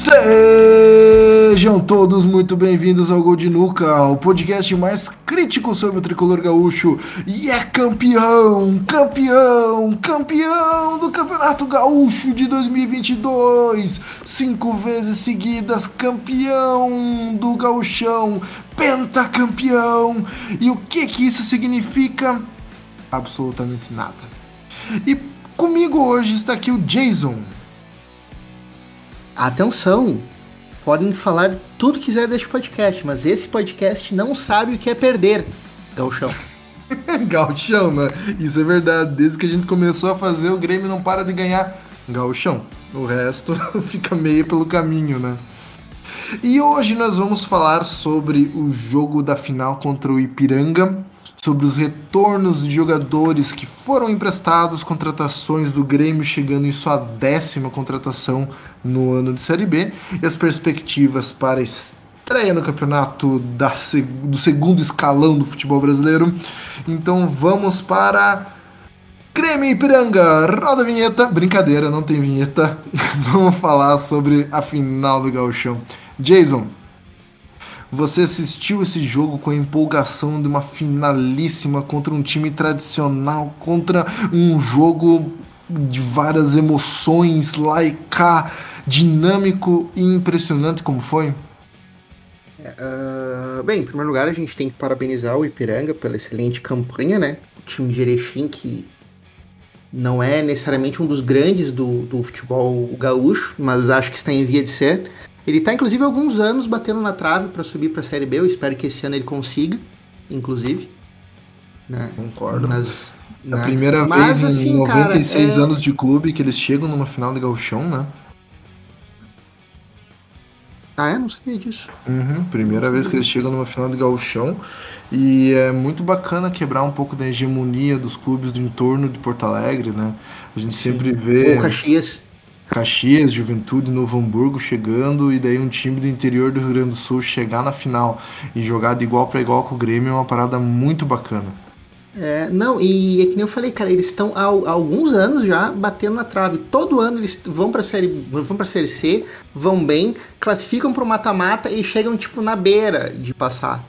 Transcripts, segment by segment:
Sejam todos muito bem-vindos ao Gol de Nuca, o podcast mais crítico sobre o tricolor gaúcho e é campeão, campeão, campeão do Campeonato Gaúcho de 2022, cinco vezes seguidas campeão do gauchão, pentacampeão. E o que que isso significa? Absolutamente nada. E comigo hoje está aqui o Jason. Atenção! Podem falar tudo que quiser deste podcast, mas esse podcast não sabe o que é perder, Gauchão. Gauchão, né? Isso é verdade. Desde que a gente começou a fazer, o Grêmio não para de ganhar Gauchão. O resto fica meio pelo caminho, né? E hoje nós vamos falar sobre o jogo da final contra o Ipiranga, sobre os retornos de jogadores que foram emprestados, contratações do Grêmio chegando em sua décima contratação no ano de Série B e as perspectivas para estreia no campeonato da, do segundo escalão do futebol brasileiro. Então vamos para Grêmio Ipiranga, roda a vinheta. Brincadeira, não tem vinheta. vamos falar sobre a final do Gauchão. Jason, você assistiu esse jogo com a empolgação de uma finalíssima contra um time tradicional, contra um jogo de várias emoções, lá e cá, dinâmico e impressionante como foi? Uh, bem, em primeiro lugar, a gente tem que parabenizar o Ipiranga pela excelente campanha, né? O time de Erechim que não é necessariamente um dos grandes do, do futebol gaúcho, mas acho que está em via de ser. Ele está, inclusive, há alguns anos batendo na trave para subir para a Série B. Eu espero que esse ano ele consiga, inclusive. Né? Concordo. Mas, é a né? primeira Mas, vez assim, em 96 cara, é... anos de clube que eles chegam numa final de gauchão, né? Ah, é? Não sabia disso. Uhum, primeira vez que eles chegam numa final de gauchão. E é muito bacana quebrar um pouco da hegemonia dos clubes do entorno de Porto Alegre, né? A gente Sim. sempre vê... O Caxias Caxias, Juventude, Novo Hamburgo chegando e daí um time do interior do Rio Grande do Sul chegar na final e jogar de igual para igual com o Grêmio é uma parada muito bacana. É, não, e é que nem eu falei, cara, eles estão há, há, alguns anos já batendo na trave. Todo ano eles vão pra série, vão pra série C, vão bem, classificam pro mata-mata e chegam tipo na beira de passar,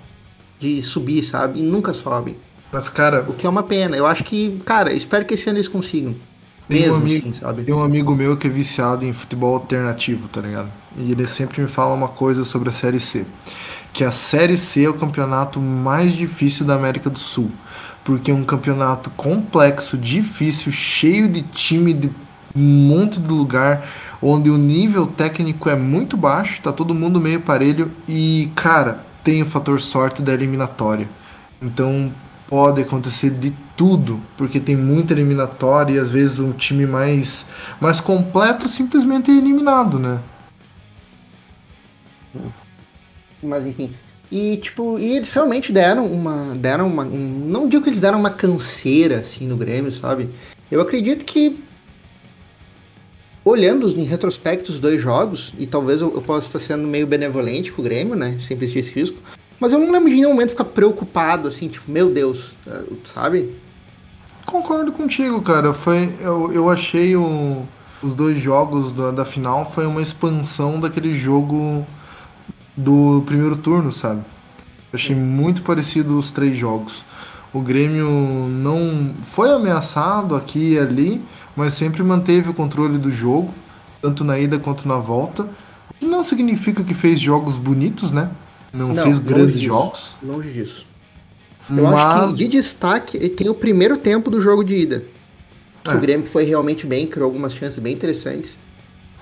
de subir, sabe? E nunca sobem. Mas, cara. O que é uma pena. Eu acho que, cara, espero que esse ano eles consigam. Tem um, amigo, assim, sabe? tem um amigo meu que é viciado em futebol alternativo, tá ligado? E ele sempre me fala uma coisa sobre a Série C. Que a Série C é o campeonato mais difícil da América do Sul. Porque é um campeonato complexo, difícil, cheio de time de um monte de lugar, onde o nível técnico é muito baixo, tá todo mundo meio parelho e, cara, tem o fator sorte da eliminatória. Então, pode acontecer de tudo, porque tem muita eliminatória e às vezes um time mais, mais completo simplesmente é eliminado, né? Mas enfim. E tipo, e eles realmente deram uma. Deram uma. Um, não digo que eles deram uma canseira assim no Grêmio, sabe? Eu acredito que. Olhando em retrospecto os dois jogos, e talvez eu, eu possa estar sendo meio benevolente com o Grêmio, né? Sempre existir esse risco. Mas eu não lembro de nenhum momento ficar preocupado, assim, tipo, meu Deus, é, sabe? Concordo contigo, cara. Foi, eu, eu achei o, os dois jogos da, da final foi uma expansão daquele jogo do primeiro turno, sabe? Eu achei muito parecido os três jogos. O Grêmio não foi ameaçado aqui e ali, mas sempre manteve o controle do jogo, tanto na ida quanto na volta. O que não significa que fez jogos bonitos, né? Não, não fez grandes disso, jogos. Longe disso. Eu Mas... acho que de destaque tem o primeiro tempo do jogo de ida. É. O Grêmio foi realmente bem, criou algumas chances bem interessantes.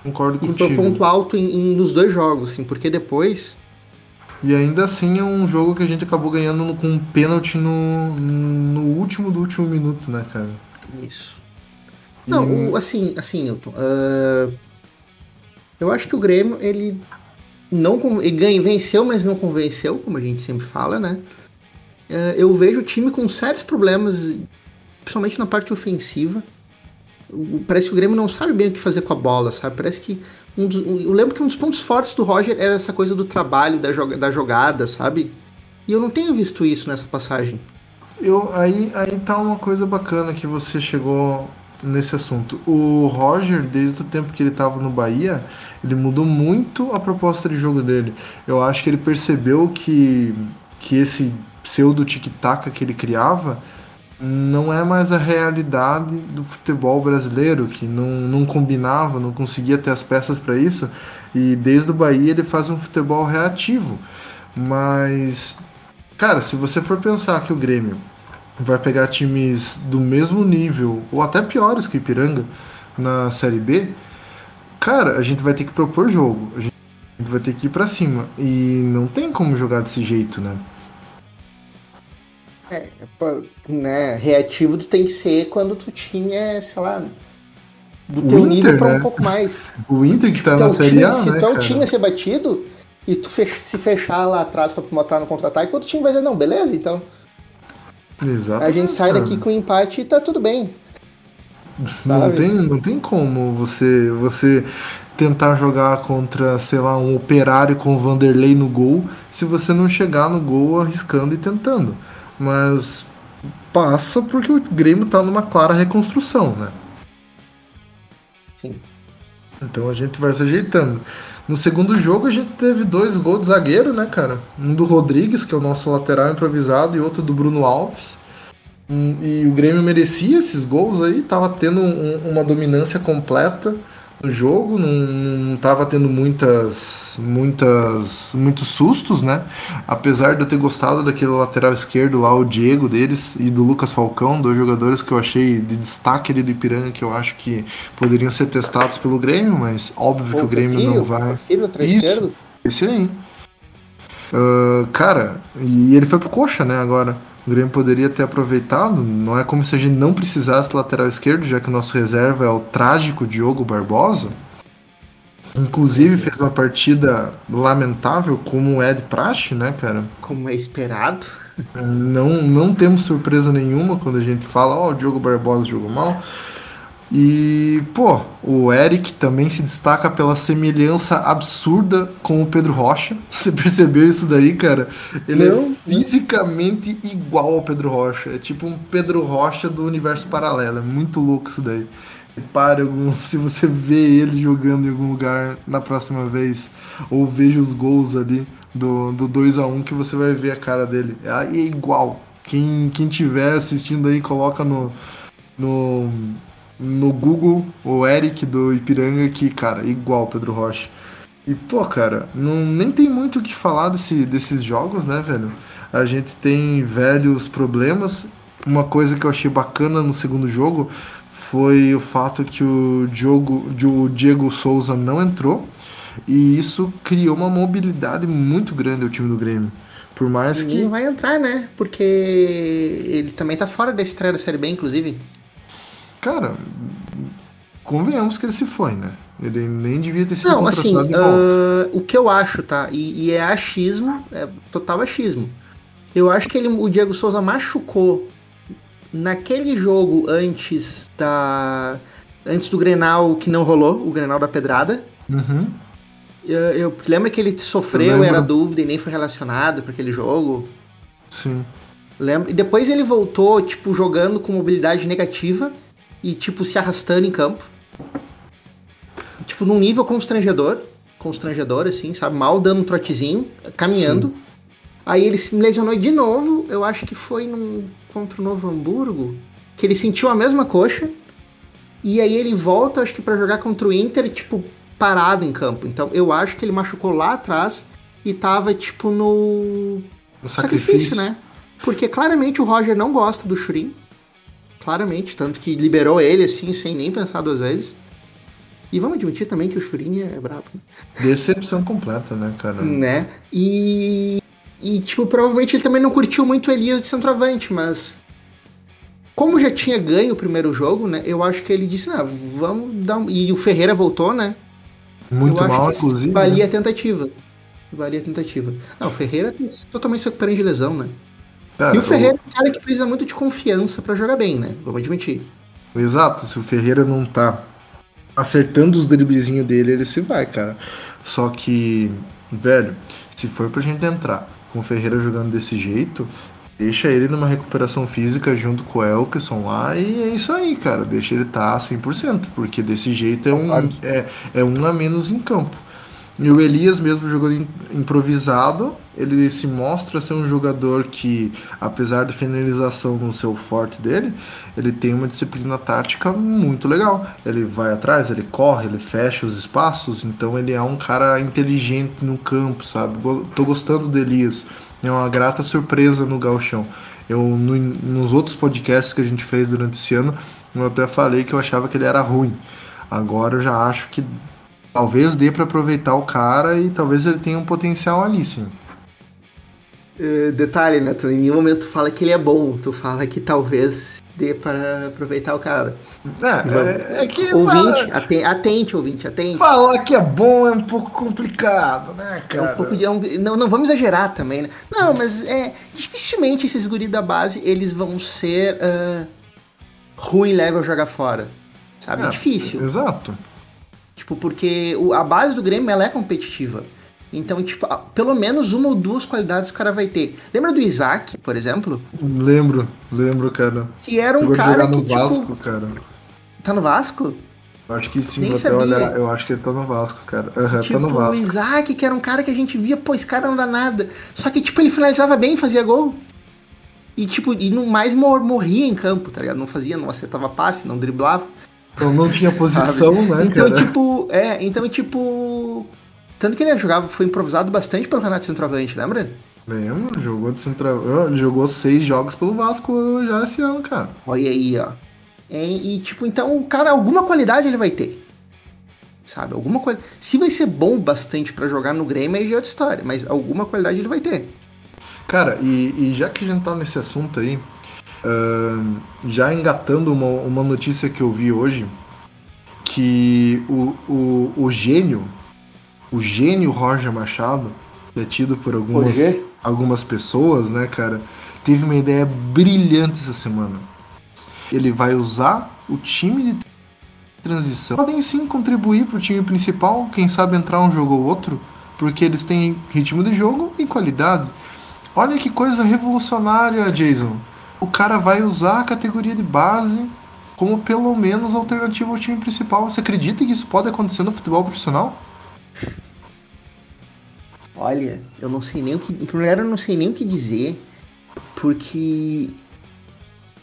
Concordo e contigo. E foi ponto alto em, em, nos dois jogos, assim, porque depois. E ainda assim é um jogo que a gente acabou ganhando com um pênalti no, no último do último minuto, né, cara? Isso. Não, o, assim, assim, Newton. Uh, eu acho que o Grêmio, ele não ele ganha, venceu, mas não convenceu, como a gente sempre fala, né? É, eu vejo o time com sérios problemas, principalmente na parte ofensiva. Parece que o Grêmio não sabe bem o que fazer com a bola, sabe? Parece que um dos, eu lembro que um dos pontos fortes do Roger era essa coisa do trabalho, da, joga, da jogada, sabe? E eu não tenho visto isso nessa passagem. Eu, aí, aí tá uma coisa bacana que você chegou nesse assunto. O Roger, desde o tempo que ele estava no Bahia, ele mudou muito a proposta de jogo dele. Eu acho que ele percebeu que, que esse pseudo tic-tac que ele criava não é mais a realidade do futebol brasileiro, que não, não combinava, não conseguia ter as peças para isso. E desde o Bahia ele faz um futebol reativo. Mas, cara, se você for pensar que o Grêmio vai pegar times do mesmo nível, ou até piores que o Ipiranga, na Série B, cara, a gente vai ter que propor jogo. A gente vai ter que ir para cima. E não tem como jogar desse jeito, né? É, né, reativo tu tem que ser quando tu tinha, sei lá, do teu Inter, nível para né? um pouco mais. O Inter que tá na Série A, Se né, tu é um time ser batido e tu fech se fechar lá atrás para botar no contra-ataque, outro time vai dizer, não, beleza, então. Exato. A gente sai daqui com empate e tá tudo bem. Não tem, não tem como você, você tentar jogar contra, sei lá, um operário com o Vanderlei no gol se você não chegar no gol arriscando e tentando mas passa porque o Grêmio tá numa clara reconstrução, né? Sim. Então a gente vai se ajeitando. No segundo jogo a gente teve dois gols de zagueiro, né, cara? Um do Rodrigues, que é o nosso lateral improvisado, e outro do Bruno Alves. E o Grêmio merecia esses gols aí, tava tendo um, uma dominância completa no jogo, não, não tava tendo muitas, muitas, muitos sustos, né? Apesar de eu ter gostado daquele lateral esquerdo lá, o Diego deles, e do Lucas Falcão, dois jogadores que eu achei de destaque ali do Ipiranga, que eu acho que poderiam ser testados pelo Grêmio, mas óbvio Pô, que o Grêmio filho, não vai. Filho, Isso, esquerdo? esse aí. Uh, cara, e ele foi pro coxa, né, agora. O Grêmio poderia ter aproveitado. Não é como se a gente não precisasse lateral esquerdo, já que o nosso reserva é o trágico Diogo Barbosa. Inclusive fez uma partida lamentável, como é de praxe, né, cara? Como é esperado. Não, não temos surpresa nenhuma quando a gente fala, ó, oh, o Diogo Barbosa jogou mal. E, pô, o Eric também se destaca pela semelhança absurda com o Pedro Rocha. Você percebeu isso daí, cara? Ele é Não. é fisicamente igual ao Pedro Rocha. É tipo um Pedro Rocha do universo paralelo. É muito louco isso daí. Repare algum, se você vê ele jogando em algum lugar na próxima vez, ou veja os gols ali do, do 2 a 1 que você vai ver a cara dele. É, é igual. Quem, quem tiver assistindo aí, coloca no, no no Google o Eric do Ipiranga, que, cara, igual Pedro Rocha. E, pô, cara, não, nem tem muito o que falar desse, desses jogos, né, velho? A gente tem velhos problemas. Uma coisa que eu achei bacana no segundo jogo foi o fato que o Diogo, o Diego Souza não entrou. E isso criou uma mobilidade muito grande ao time do Grêmio. Por mais que. Não vai entrar, né? Porque ele também tá fora da estreia da Série B, inclusive. Cara, convenhamos que ele se foi, né? Ele nem devia ter sido Não, assim, uh, o que eu acho, tá? E, e, é achismo, é total achismo. Eu acho que ele, o Diego Souza machucou naquele jogo antes da. Antes do Grenal que não rolou, o Grenal da Pedrada. Uhum. Eu, eu lembro que ele sofreu, era dúvida e nem foi relacionado para aquele jogo. Sim. Lembro. E depois ele voltou, tipo, jogando com mobilidade negativa e, tipo, se arrastando em campo. Tipo, num nível constrangedor. Constrangedor, assim, sabe? Mal dando um trotezinho, caminhando. Sim. Aí ele se lesionou de novo, eu acho que foi num, contra o Novo Hamburgo, que ele sentiu a mesma coxa. E aí ele volta, acho que para jogar contra o Inter, tipo, parado em campo. Então eu acho que ele machucou lá atrás e tava, tipo, no. No sacrifício, sacrifício né? Porque claramente o Roger não gosta do Shuri claramente, tanto que liberou ele assim, sem nem pensar duas vezes. E vamos admitir também que o Churinha é brabo. Né? Decepção completa, né, cara? Né? E, e, tipo, provavelmente ele também não curtiu muito o Elias de centroavante, mas como já tinha ganho o primeiro jogo, né, eu acho que ele disse, ah, vamos dar um... E o Ferreira voltou, né? Muito mal, inclusive. Valia né? a tentativa. Valia a tentativa. Não, o Ferreira totalmente se recuperando de lesão, né? Cara, e o Ferreira é um cara que precisa muito de confiança para jogar bem, né? Vamos admitir. Exato, se o Ferreira não tá acertando os driblezinhos dele, ele se vai, cara. Só que, velho, se for pra gente entrar com o Ferreira jogando desse jeito, Deixa ele numa recuperação física junto com o Elkson lá e é isso aí, cara. Deixa ele estar tá 100%, porque desse jeito é um, é, é um a menos em campo. E o Elias mesmo jogando improvisado, ele se mostra ser um jogador que, apesar da finalização no seu forte dele, ele tem uma disciplina tática muito legal. Ele vai atrás, ele corre, ele fecha os espaços, então ele é um cara inteligente no campo, sabe? Tô gostando do Elias. É uma grata surpresa no Galchão. Eu, no, nos outros podcasts que a gente fez durante esse ano, eu até falei que eu achava que ele era ruim. Agora eu já acho que talvez dê para aproveitar o cara e talvez ele tenha um potencial ali, sim. Uh, detalhe, né? Tu em nenhum momento fala que ele é bom, tu fala que talvez dê para aproveitar o cara. É, é, é que. Ouvinte, fala... atente, atente, ouvinte, atente. Falar que é bom é um pouco complicado, né, cara? É um pouco de, é um, não, não vamos exagerar também, né? Não, mas é. Dificilmente esses guris da base eles vão ser uh, ruim level jogar fora. Sabe? É difícil. Exato. Tipo, porque a base do Grêmio ela é competitiva. Então, tipo, pelo menos uma ou duas qualidades o cara vai ter. Lembra do Isaac, por exemplo? Lembro, lembro, cara. Que era um Chegou cara no que, Vasco, tipo... cara. Tá no Vasco? Eu acho que sim, até olhar, eu acho que ele tá no Vasco, cara. Uhum, tipo, tá no tipo, Vasco. o Isaac, que era um cara que a gente via, pô, esse cara não dá nada. Só que, tipo, ele finalizava bem, fazia gol. E, tipo, e no mais mor morria em campo, tá ligado? Não fazia, não acertava passe, não driblava. Então não tinha posição, né, então, cara? tipo, é, então, tipo. Tanto que ele jogava, foi improvisado bastante pelo Renato Centroavante, lembra? Lembro, jogou de centroavante. Jogou seis jogos pelo Vasco já esse ano, cara. Olha aí, ó. E, e tipo, então, cara, alguma qualidade ele vai ter. Sabe? Alguma qualidade. Se vai ser bom bastante para jogar no Grêmio, aí já é outra história, mas alguma qualidade ele vai ter. Cara, e, e já que a gente tá nesse assunto aí, uh, já engatando uma, uma notícia que eu vi hoje, que o, o, o gênio, o gênio Roger Machado, que é tido por algumas, algumas pessoas, né, cara, teve uma ideia brilhante essa semana. Ele vai usar o time de transição. Podem sim contribuir para o time principal, quem sabe entrar um jogo ou outro, porque eles têm ritmo de jogo e qualidade. Olha que coisa revolucionária, Jason. O cara vai usar a categoria de base como pelo menos alternativa ao time principal. Você acredita que isso pode acontecer no futebol profissional? Olha, eu não sei nem o que. Primeiro, eu não sei nem o que dizer, porque.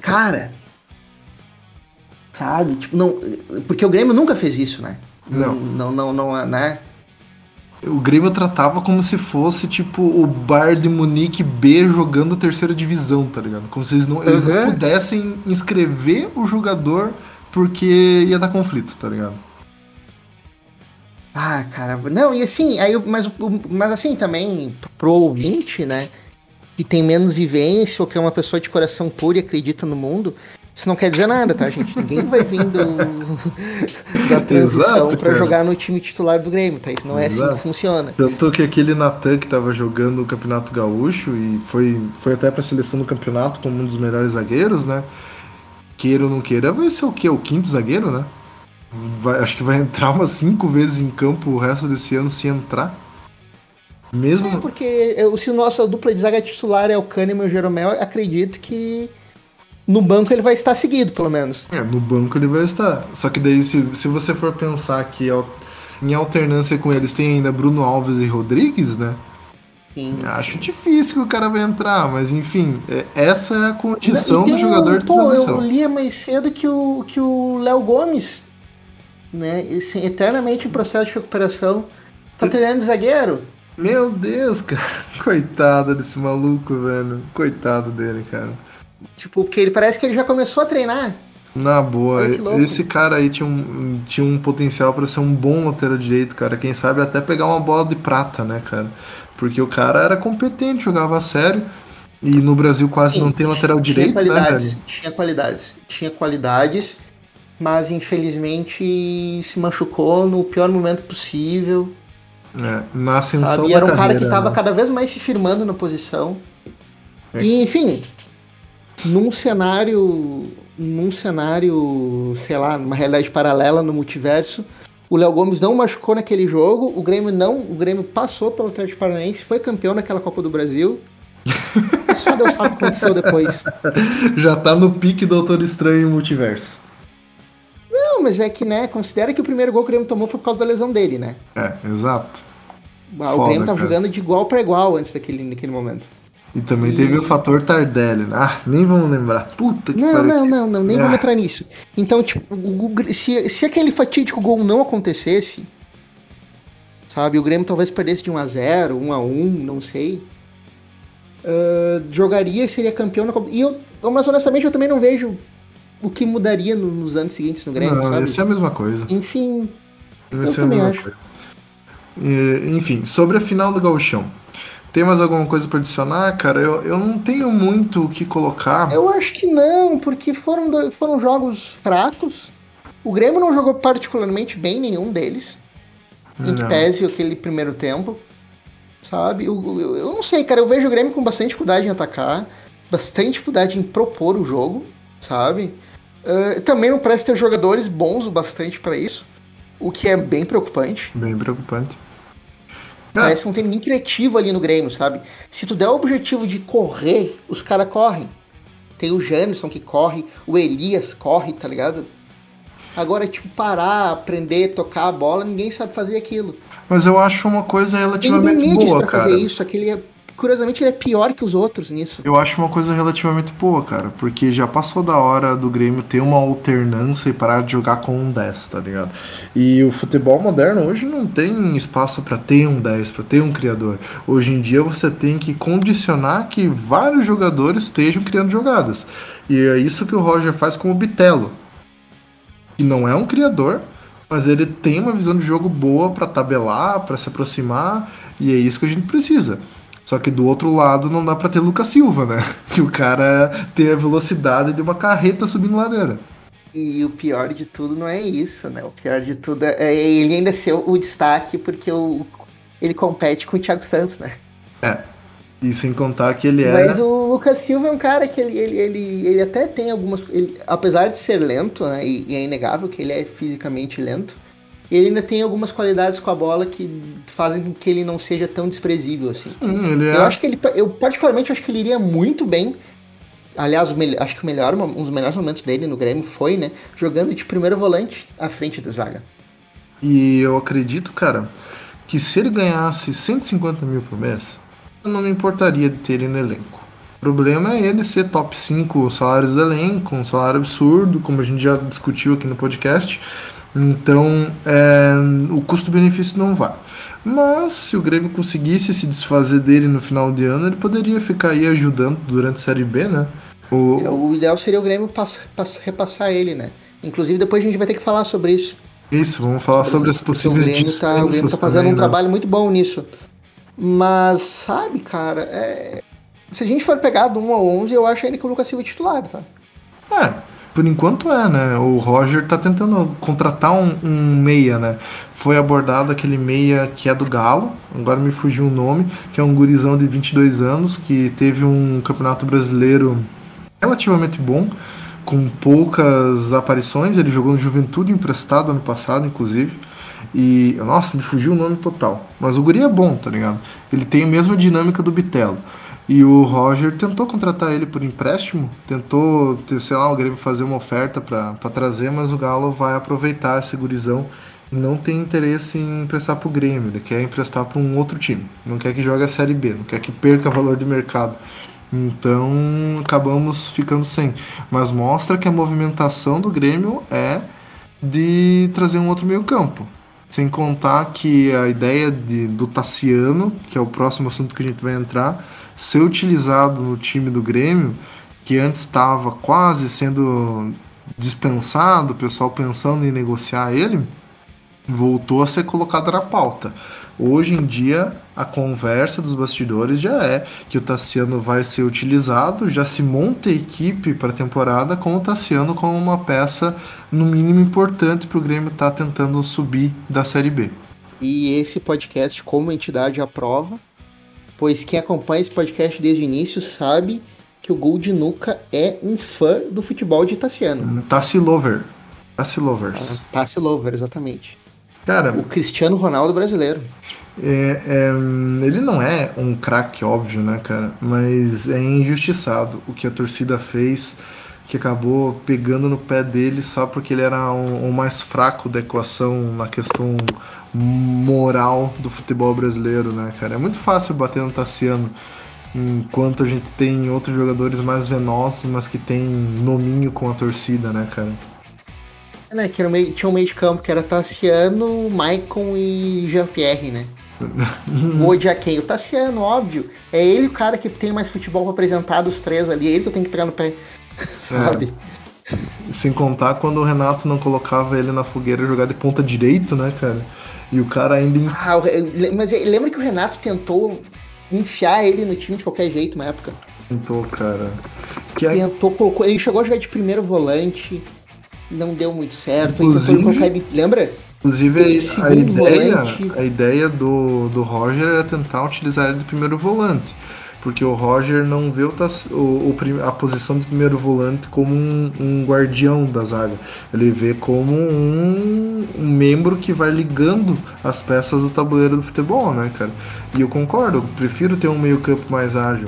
Cara. Sabe? Tipo, não. Porque o Grêmio nunca fez isso, né? Não. Não, não, não, não né? O Grêmio tratava como se fosse, tipo, o Bayern de Munique B jogando terceira divisão, tá ligado? Como se eles não, eles não pudessem inscrever o jogador porque ia dar conflito, tá ligado? Ah, cara, não, e assim, aí, mas, mas assim também, pro ouvinte, né, que tem menos vivência ou que é uma pessoa de coração puro e acredita no mundo, isso não quer dizer nada, tá, gente? Ninguém vai vir do, da transição para jogar no time titular do Grêmio, tá? Isso não é Exato. assim que funciona. Tanto que aquele Natan que tava jogando o Campeonato Gaúcho e foi, foi até pra seleção do campeonato como um dos melhores zagueiros, né? Queira ou não queira, vai ser o quê? O quinto zagueiro, né? Vai, acho que vai entrar umas cinco vezes em campo o resto desse ano se entrar. Mesmo... É, porque se o nosso dupla de zaga titular é o Kahneman e o Jeromel, acredito que no banco ele vai estar seguido, pelo menos. É, no banco ele vai estar. Só que daí, se, se você for pensar que em alternância com eles tem ainda Bruno Alves e Rodrigues, né? Sim. Acho difícil que o cara vai entrar, mas enfim, é, essa é a condição do jogador de pô, transição. Eu lia mais cedo que o que o Léo Gomes, né, esse, eternamente em processo de recuperação, tá treinando zagueiro. Meu Deus, cara, coitado desse maluco, velho. Coitado dele, cara. Tipo, porque ele parece que ele já começou a treinar. Na boa, esse cara aí tinha um, tinha um potencial para ser um bom lateral direito, cara. Quem sabe até pegar uma bola de prata, né, cara? Porque o cara era competente, jogava a sério. E no Brasil quase Sim, não tem lateral tinha direito, qualidades, né, Tinha qualidades. Tinha qualidades, mas infelizmente se machucou no pior momento possível. É, na ascensão sabe? E era um carreira, cara que estava né? cada vez mais se firmando na posição. É. E, enfim, num cenário, num cenário, sei lá, numa realidade paralela no multiverso, o Léo Gomes não machucou naquele jogo, o Grêmio não, o Grêmio passou pelo Atlético Paranaense, foi campeão naquela Copa do Brasil. só Deus sabe o que aconteceu depois. Já tá no pique Doutor Estranho Multiverso. Não, mas é que, né, considera que o primeiro gol que o Grêmio tomou foi por causa da lesão dele, né? É, exato. Ah, o Foda, Grêmio tava cara. jogando de igual para igual antes daquele, naquele momento. E também E- teve o fator Tardelli. né? Ah, nem vamos lembrar. Puta que Não, não, não, não, nem Ah. vamos entrar nisso. Então, tipo, o- o- se, se aquele fatídico gol não acontecesse, sabe, o Grêmio talvez perdesse de 1x0, 1x1, não sei. ah, jogaria e seria campeão na Copa. E eu, mas honestamente, eu também não vejo o que mudaria no- nos anos seguintes no Grêmio, Não, sabe? ia ser a mesma coisa. Enfim, Ia ser a também mesma acho. coisa. E, enfim, sobre a final do Gauchão. Tem mais alguma coisa pra adicionar, cara? Eu, eu não tenho muito o que colocar. eu acho que não, porque foram, foram jogos fracos. O Grêmio não jogou particularmente bem nenhum deles. em que pese aquele primeiro tempo, sabe? Eu, eu, eu não sei, cara, eu vejo o Grêmio com bastante dificuldade em atacar, bastante dificuldade em propor o jogo, sabe? Ah, também não parece ter jogadores bons o bastante pra isso, o que é bem preocupante. Bem preocupante. É, Parece que não tem ninguém criativo ali no Grêmio, sabe? Se tu der o objetivo de correr, os caras correm. Tem o Janderson que corre, o Elias corre, tá ligado? Agora, tipo, parar, aprender, tocar a bola, ninguém sabe fazer aquilo. Mas eu acho uma coisa relativamente boa, cara. fazer isso, aquele é, curiosamente ele é pior que os outros nisso. Eu acho uma coisa relativamente boa, cara, porque já passou da hora do Grêmio ter uma alternância e parar de jogar com um 10, tá ligado? E o futebol moderno hoje não tem espaço pra ter um 10, pra ter um criador. Hoje em dia você tem que condicionar que vários jogadores estejam criando jogadas. E é isso que o Roger faz com o Bitelo. Que não é um criador, mas ele tem uma visão de jogo boa pra tabelar, pra se aproximar, e é isso que a gente precisa. Só que do outro lado não dá pra ter Lucas Silva, né? Que o cara tem a velocidade de uma carreta subindo ladeira. E o pior de tudo não é isso, né? O pior de tudo é ele ainda ser o destaque porque o, ele compete com o Thiago Santos, né? E sem contar que ele é. Mas o Lucas Silva é um cara que ele, ele, ele, ele até tem algumas. ele- apesar de ser lento, né? E, e é inegável que ele é fisicamente lento, ele ainda tem algumas qualidades com a bola que fazem com que ele não seja tão desprezível assim. É. Eu acho que ele. Eu particularmente acho que ele iria muito bem. Aliás, acho que o melhor, um dos melhores momentos dele no Grêmio foi, né? Jogando de primeiro volante à frente da zaga. E eu acredito, cara, que se ele ganhasse 150 mil por mês, eu não me importaria de ter ele no elenco. O problema é ele ser top 5 salários do elenco, um salário absurdo, como a gente já discutiu aqui no podcast. Então, é, o custo-benefício não vai. Mas se o Grêmio conseguisse se desfazer dele no final de ano, ele poderia ficar aí ajudando durante a Série B, né? O, O ideal seria o Grêmio pass- pass- repassar ele, né? Inclusive, depois a gente vai ter que falar sobre isso. Isso, vamos falar sobre as Porque possíveis o Grêmio tá, o Grêmio tá fazendo também, um né? trabalho muito bom nisso. Mas, sabe, cara, é- se a gente for pegar do 1 ao 11, eu acho ainda que o Lucas Silva é titular, tá? É, por enquanto é, né? O Roger tá tentando contratar um, um meia, né? Foi abordado aquele meia que é do Galo, agora me fugiu o nome, que é um gurizão de 22 anos, que teve um campeonato brasileiro relativamente bom, com poucas aparições. Ele jogou no Juventude emprestado ano passado, inclusive. E, nossa, me fugiu o nome total. Mas o guri é bom, tá ligado? Ele tem a mesma dinâmica do Bitelo. E o Roger tentou contratar ele por empréstimo, tentou, sei lá, o Grêmio fazer uma oferta pra trazer, mas o Galo vai aproveitar esse gurizão e não tem interesse em emprestar pro Grêmio, ele quer emprestar para um outro time, não quer que jogue a Série B, não quer que perca valor de mercado. Então acabamos ficando sem. Mas mostra que a movimentação do Grêmio é de trazer um outro meio campo. Sem contar que a ideia de, do Tassiano, que é o próximo assunto que a gente vai entrar, ser utilizado no time do Grêmio, que antes estava quase sendo dispensado, o pessoal pensando em negociar ele, voltou a ser colocado na pauta. Hoje em dia, a conversa dos bastidores já é que o Tassiano vai ser utilizado, já se monta a equipe para a temporada com o Tassiano como uma peça, no mínimo, importante para o Grêmio estar tentando subir da Série B. E esse podcast, como entidade, aprova, pois quem acompanha esse podcast desde o início sabe que o Gol de Nuca é um fã do futebol de Tassiano. Tassi Lover. Tassi Lovers. Tassi Lover, exatamente. Cara, O Cristiano Ronaldo brasileiro. É, é, ele não é um craque, óbvio, né, cara? Mas é injustiçado o que a torcida fez, que acabou pegando no pé dele só porque ele era o, o mais fraco da equação na questão moral do futebol brasileiro, né, cara? É muito fácil bater no Tassiano, enquanto a gente tem outros jogadores mais venosos, mas que tem nominho com a torcida, né, cara? né, que meio, tinha um meio de campo que era Tassiano, Maicon e Jean-Pierre, né? o Odiaquei, o Tassiano, óbvio. É ele o cara que tem mais futebol pra apresentar dos três ali. É ele que eu tenho que pegar no pé. Sabe? É. Sem contar quando o Renato não colocava ele na fogueira jogar de ponta direito, né, cara? E o cara ainda. Ah, mas lembra que o Renato tentou enfiar ele no time de qualquer jeito uma época? Tentou, cara. Que tentou, colocou. Ele chegou a jogar de primeiro volante não deu muito certo. Inclusive, colocar ele, lembra? Inclusive, a, a ideia, a ideia do, do Roger era tentar utilizar ele de primeiro volante. Porque o Roger não vê o, o, a posição do primeiro volante como um, um, guardião da zaga. Ele vê como um, um, membro que vai ligando as peças do tabuleiro do futebol, né, cara? E eu concordo, eu prefiro ter um meio-campo mais ágil.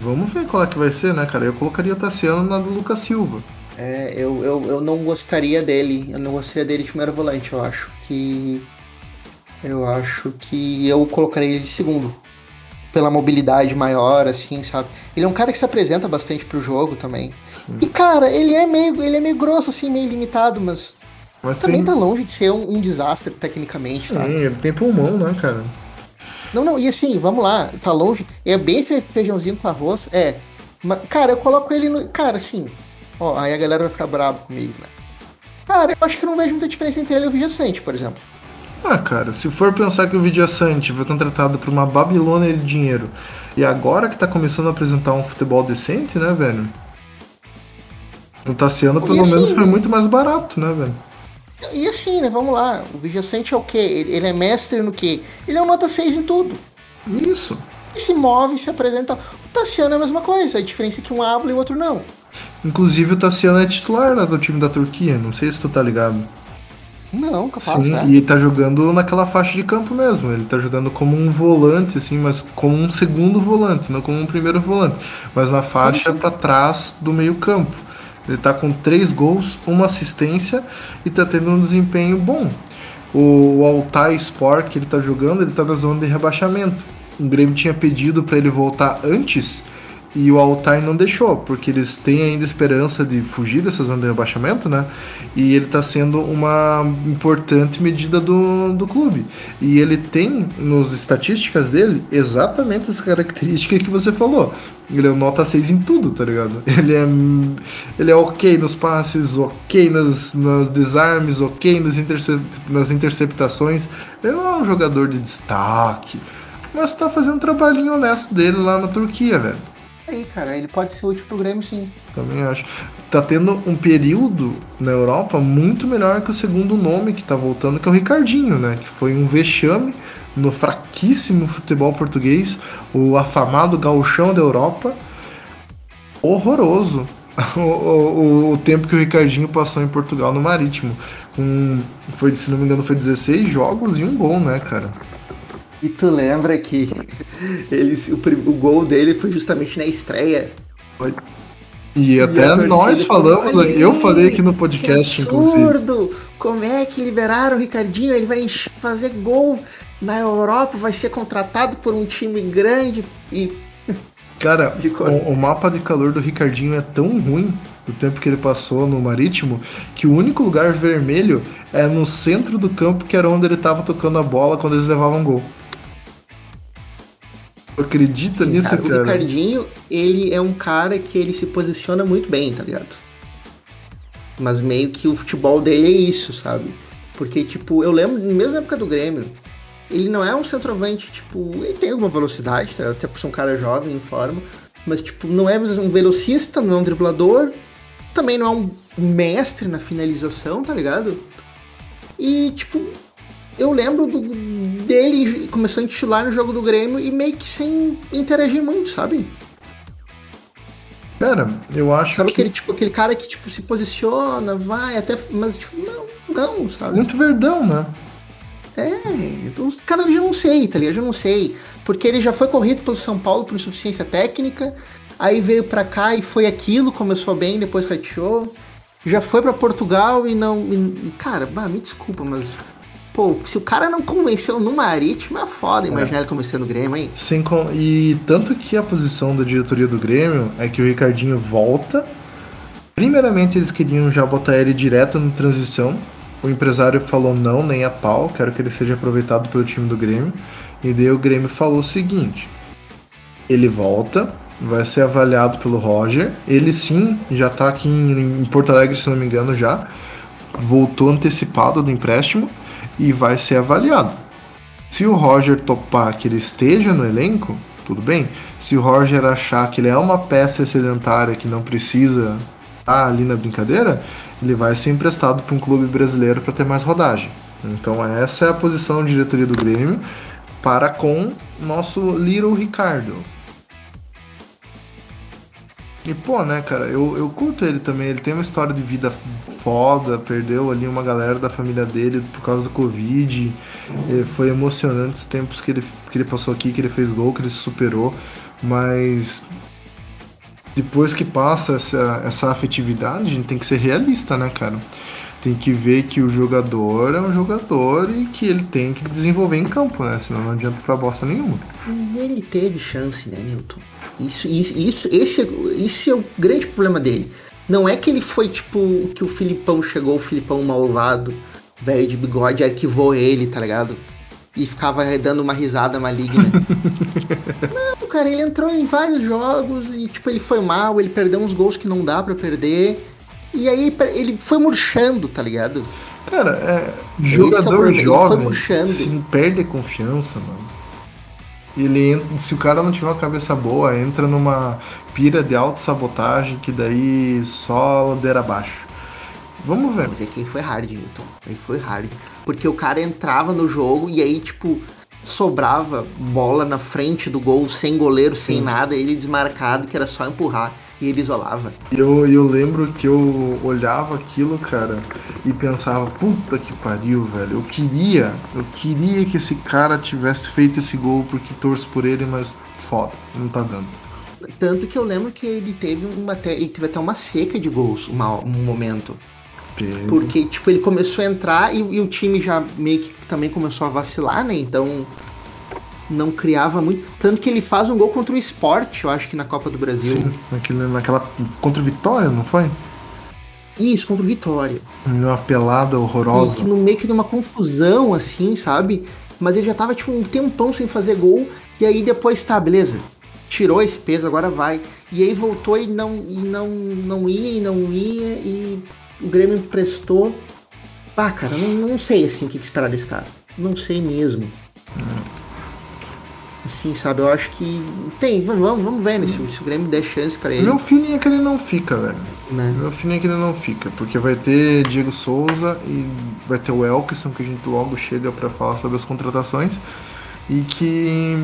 Vamos ver qual é que vai ser, né, cara? Eu colocaria o Tassiano na do Lucas Silva. É, eu, eu, eu não gostaria dele. Eu não gostaria dele de primeiro volante, eu acho que. Eu acho que eu colocaria ele de segundo. Pela mobilidade maior, assim, sabe? Ele é um cara que se apresenta bastante pro jogo também. Sim. E, cara, ele é meio. Ele é meio grosso, assim, meio limitado, mas. mas também tem... tá longe de ser um, um desastre tecnicamente, tá? Sim, ele tem pulmão, né, cara? Não, não, e assim, vamos lá, tá longe. É bem feijãozinho com arroz. É. Mas, cara, eu coloco ele no. Cara, assim, Ó, aí a galera vai ficar brava comigo, né? Cara, eu acho que não vejo muita diferença entre ele e o Vidiaçante, por exemplo. Ah, cara, se for pensar que o Vidiaçante foi contratado por uma Babilônia de dinheiro e agora que tá começando a apresentar um futebol decente, né, velho? O Tassiano, pelo assim, menos, foi muito mais barato, né, velho? E assim, né, vamos lá. O Vidiaçante é o quê? Ele é mestre no quê? Ele é um nota 6 em tudo. Isso. E se move, se apresenta. O Tassiano é a mesma coisa, a diferença é que um habla e o outro não. Inclusive o Tassiano é titular né, do time da Turquia, não sei se tu tá ligado. Não, capaz, Sim, é. e tá jogando naquela faixa de campo mesmo. Ele tá jogando como um volante, assim, mas como um segundo volante, não como um primeiro volante. Mas na faixa para trás do meio campo. Ele tá com três gols, uma assistência e tá tendo um desempenho bom. O, o Altai Sport que ele tá jogando, ele tá na zona de rebaixamento. O Grêmio tinha pedido para ele voltar antes e o Altai não deixou, porque eles têm ainda esperança de fugir dessa zona de rebaixamento, né? E ele está sendo uma importante medida do, do clube. E ele tem, nos estatísticas dele, exatamente essa característica que você falou. Ele é nota 6 em tudo, tá ligado? Ele é, ele é ok nos passes, ok nas, nas desarmes, ok nas, nas interceptações. Ele não é um jogador de destaque, mas tá fazendo um trabalhinho honesto dele lá na Turquia, velho aí, cara. Ele pode ser útil pro Grêmio, sim. Também acho. Tá tendo um período na Europa muito melhor que o segundo nome que tá voltando, que é o Ricardinho, né? Que foi um vexame no fraquíssimo futebol português, o afamado gauchão da Europa. Horroroso. O, o, o, tempo que o Ricardinho passou em Portugal no Marítimo. Foi, se não me engano, foi 16 jogos e um gol, né, cara? E tu lembra que ele, o, o gol dele foi justamente na estreia. E, e até nós falamos, falou, eu falei aqui no podcast, que absurdo! Inclusive. Como é que liberaram o Ricardinho? Ele vai fazer gol na Europa, vai ser contratado por um time grande e. Cara, o, o mapa de calor do Ricardinho é tão ruim do tempo que ele passou no Marítimo, que o único lugar vermelho é no centro do campo, que era onde ele estava tocando a bola quando eles levavam gol. Acredita Sim, nisso, cara? cara? O Ricardinho, ele é um cara que ele se posiciona muito bem, tá ligado? Mas meio que o futebol dele é isso, sabe? Porque, tipo, eu lembro, mesmo na época do Grêmio, ele não é um centroavante, tipo, ele tem alguma velocidade, tá? até por ser um cara jovem, em forma, mas, tipo, não é um velocista, não é um driblador, também não é um mestre na finalização, tá ligado? E, tipo, eu lembro do, dele começando a titular no jogo do Grêmio e meio que sem interagir muito, sabe? Cara, eu acho Sabe que... aquele, tipo, aquele cara que, tipo, se posiciona, vai até... Mas, tipo, não, não, sabe? Muito verdão, né? É, então os caras já não sei, tá ligado? Já não sei. Porque ele já foi corrido pelo São Paulo por insuficiência técnica, aí veio pra cá e foi aquilo, começou bem, depois rateou. Já foi pra Portugal e não. E, cara, bah, me desculpa, mas. Pô, se o cara não convenceu no Marítimo, é foda imaginar é. ele convencendo no Grêmio, hein? Sim, com... e tanto que a posição da diretoria do Grêmio é que o Ricardinho volta. Primeiramente, eles queriam já botar ele direto no transição, o empresário falou não, nem a pau, quero que ele seja aproveitado pelo time do Grêmio. E daí o Grêmio falou o seguinte: ele volta, vai ser avaliado pelo Roger. Ele sim, já tá aqui em, em Porto Alegre, se não me engano, já. Voltou antecipado do empréstimo e vai ser avaliado. Se o Roger topar que ele esteja no elenco, tudo bem. Se o Roger achar que ele é uma peça sedentária que não precisa estar ali na brincadeira, ele vai ser emprestado para um clube brasileiro para ter mais rodagem. Então essa é a posição de diretoria do Grêmio para com nosso Little Ricardo. E pô, né, cara, eu, eu curto ele também. Ele tem uma história de vida foda, perdeu ali uma galera da família dele por causa do Covid. E foi emocionante os tempos que ele, que ele passou aqui, que ele fez gol, que ele se superou. Mas depois que passa essa, essa afetividade, a gente tem que ser realista, né, cara? Tem que ver que o jogador é um jogador e que ele tem que desenvolver em campo, né? Senão não adianta pra bosta nenhuma. Ele teve chance, né, Newton? Isso, isso, isso, esse, esse é o grande problema dele. Não é que ele foi tipo que o Filipão chegou, o Filipão malvado, velho de bigode, arquivou ele, tá ligado? e ficava dando uma risada maligna. não, cara, ele entrou em vários jogos e, tipo, ele foi mal, ele perdeu uns gols que não dá para perder. E aí ele foi murchando, tá ligado? Cara, é, jogador é jovem se perde confiança, mano. Ele se o cara não tiver uma cabeça boa, entra numa pira de autossabotagem que daí só ladeira abaixo. Vamos ver. Mas é que foi hard, Newton. Aí foi hard. Porque o cara entrava no jogo e aí, tipo, sobrava bola na frente do gol, sem goleiro, sem Sim. nada, ele desmarcado, que era só empurrar e ele isolava. Eu, eu lembro que eu olhava aquilo, cara, e pensava, puta que pariu, velho. Eu queria, eu queria que esse cara tivesse feito esse gol porque torço por ele, mas foda, não tá dando. Tanto que eu lembro que ele teve uma ele teve até uma seca de gols uma, um momento. Porque, tipo, ele começou a entrar e, e, o time já meio que também começou a vacilar, né? Então não criava muito. Tanto que ele faz um gol contra o esporte, eu acho que na Copa do Brasil. Sim, naquele, naquela. Contra o Vitória, não foi? Isso, contra o Vitória. Uma pelada horrorosa. E, no meio que de uma confusão, assim, sabe? Mas ele já tava, tipo, um tempão sem fazer gol. E aí depois, tá, beleza. Tirou esse peso, agora vai. E aí voltou e não, e não, não ia, e não ia, e o Grêmio emprestou. Ah, cara, não, não sei assim o que esperar desse cara. Não sei mesmo. Hum. Assim, sabe? Eu acho que tem. Vamos, vamos ver né, se, se o Grêmio der chance para ele. Meu feeling é que ele não fica, velho. Né? Meu feeling é que ele não fica. Porque vai ter Diego Souza e vai ter o Elkson, que a gente logo chega para falar sobre as contratações. E que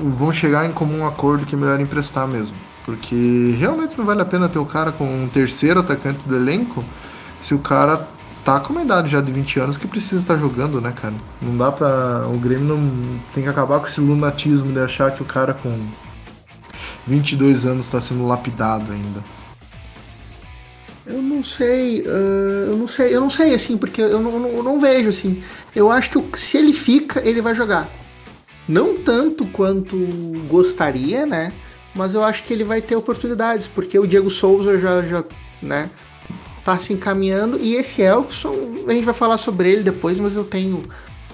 vão chegar em comum acordo que é melhor emprestar mesmo. Porque realmente não vale a pena ter o cara com um terceiro atacante do elenco se o cara tá com uma idade já de 20 anos que precisa estar tá jogando, né, cara? Não dá pra. O Grêmio não tem que acabar com esse lunatismo de achar que o cara com 22 anos está sendo lapidado ainda. Eu não sei, uh, eu não sei, eu não sei, assim, porque eu não, eu não vejo, assim. Eu acho que se ele fica, ele vai jogar. Não tanto quanto gostaria, né? mas eu acho que ele vai ter oportunidades, porque o Diego Souza já, já né, tá se encaminhando, e esse Elkson, a gente vai falar sobre ele depois, mas eu tenho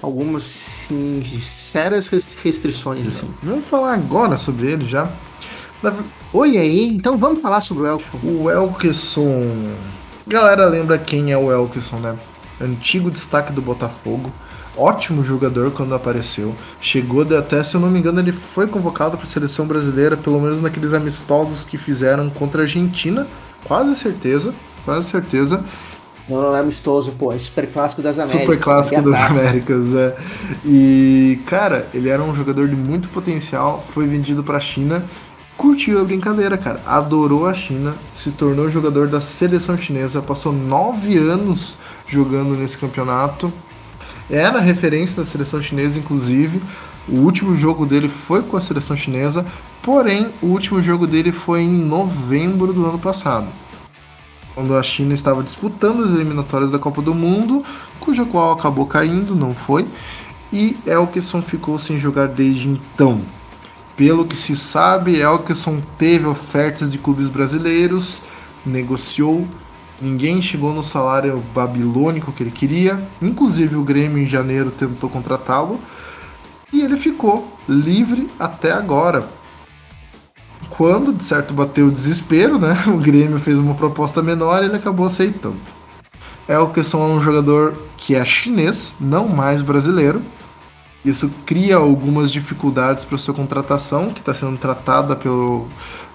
algumas sim, sérias restrições, assim. Vamos falar agora sobre ele já. Oi aí, então vamos falar sobre o Elkson. O Elkson... Galera lembra quem é o Elkson, né? Antigo destaque do Botafogo ótimo jogador quando apareceu. Chegou até, se eu não me engano, ele foi convocado para a seleção brasileira, pelo menos naqueles amistosos que fizeram contra a Argentina, quase certeza, quase certeza. Não, não é amistoso, pô, é Super Clássico das Américas. Super Clássico das Américas, é. E, cara, ele era um jogador de muito potencial, foi vendido para a China curtiu a brincadeira, cara. Adorou a China, se tornou jogador da seleção chinesa, passou nove anos jogando nesse campeonato. Era referência da seleção chinesa, inclusive. O último jogo dele foi com a seleção chinesa, porém, o último jogo dele foi em novembro do ano passado, quando a China estava disputando as eliminatórias da Copa do Mundo, cuja qual acabou caindo, não foi, e Elkeson ficou sem jogar desde então. Pelo que se sabe, Elkeson teve ofertas de clubes brasileiros, negociou, ninguém chegou no salário babilônico que ele queria, inclusive o Grêmio em janeiro tentou contratá-lo, e ele ficou livre até agora. Quando, de certo, bateu o desespero, né? O Grêmio fez uma proposta menor e ele acabou aceitando. Elkeson é um jogador que é chinês, não mais brasileiro, isso cria algumas dificuldades para sua contratação, que está sendo tratada pelo,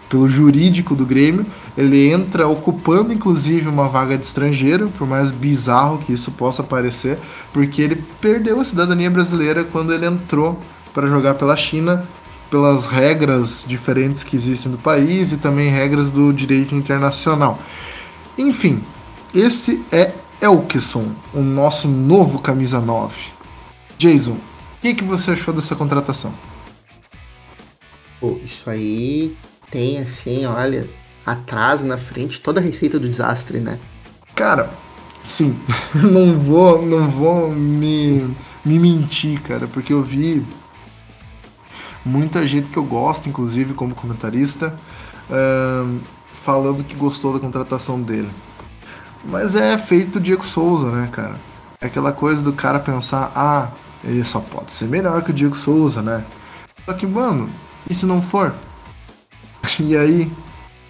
pelo jurídico do Grêmio. Ele entra ocupando, inclusive, uma vaga de estrangeiro, por mais bizarro que isso possa parecer, porque ele perdeu a cidadania brasileira quando ele entrou para jogar pela China, pelas regras diferentes que existem no país e também regras do direito internacional. Enfim, esse é Elkson, o nosso novo camisa 9. Jason, o que, que você achou dessa contratação? Pô, isso aí tem assim, olha, atrás, na frente, toda a receita do desastre, né? Cara, sim. não vou, não vou me, me mentir, cara, porque eu vi muita gente que eu gosto, inclusive como comentarista, uh, falando que gostou da contratação dele. Mas é feito o Diego Souza, né, cara? É aquela coisa do cara pensar, ah, ele só pode ser melhor que o Diego Souza, né? Só que, mano, e se não for? E aí?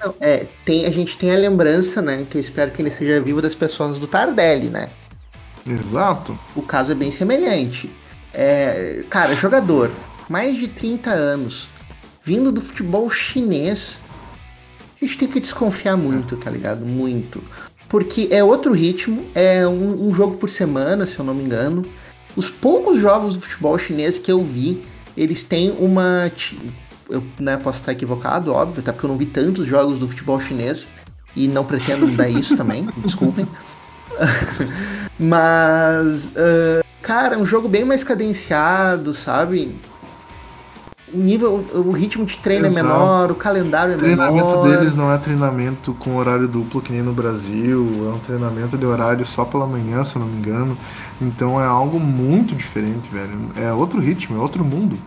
Não, é, tem, a gente tem a lembrança, né? Que eu espero que ele seja vivo das pessoas do Tardelli, né? Exato. O caso é bem semelhante. É, cara, jogador, mais de 30 anos, vindo do futebol chinês, a gente tem que desconfiar muito, tá ligado? Muito. Porque é outro ritmo, é um, um jogo por semana, se eu não me engano. Os poucos jogos do futebol chinês que eu vi, eles têm uma. Eu né, posso estar equivocado, óbvio, até porque eu não vi tantos jogos do futebol chinês e não pretendo mudar isso também, desculpem. Mas, uh, cara, é um jogo bem mais cadenciado, sabe? O nível, o ritmo de treino é Exato. é menor, o calendário é menor. O treinamento deles não é treinamento com horário duplo que nem no Brasil, é um treinamento de horário só pela manhã, se eu não me engano. Então é algo muito diferente, velho. É outro ritmo, é outro mundo.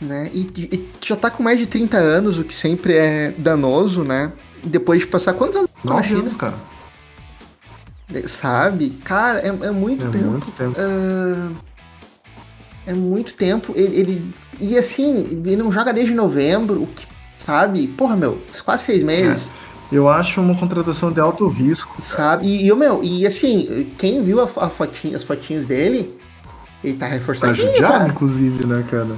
Né? E, e já tá com mais de 30 anos, o que sempre é danoso, né? Depois de passar quantos anos China? anos, cara. Sabe? Cara, é, é muito é tempo. Muito tempo. Uh, é muito tempo. Ele, ele, E assim, ele não joga desde novembro, o que, sabe? Porra, meu, quase seis meses. É. Eu acho uma contratação de alto risco. Sabe? E, e meu, e assim, quem viu a, a fotinha, as fotinhas dele, ele tá reforçado. Tá judiado, inclusive, né, cara?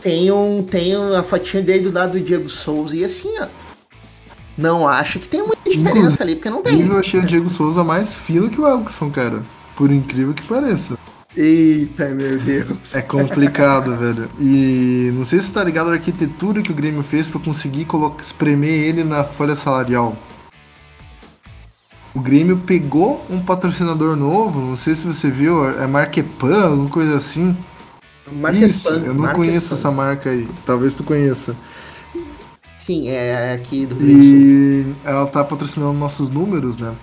Tem, um, tem a fotinha dele do lado do Diego Souza e assim, ó. Não acho que tem muita diferença inclusive, ali, porque não tem. Eu achei o Diego Souza mais fino que o Elkson, cara. Por incrível que pareça. Eita, meu Deus. É complicado, velho. E não sei se você tá ligado a arquitetura que o Grêmio fez para conseguir colocar, espremer ele na folha salarial. O Grêmio pegou um patrocinador novo, não sei se você viu, é Marquepan, alguma coisa assim. Marquespan. Isso, eu não conheço essa marca aí. Talvez tu conheça. Sim, é aqui do Rio E ela tá patrocinando nossos números, né?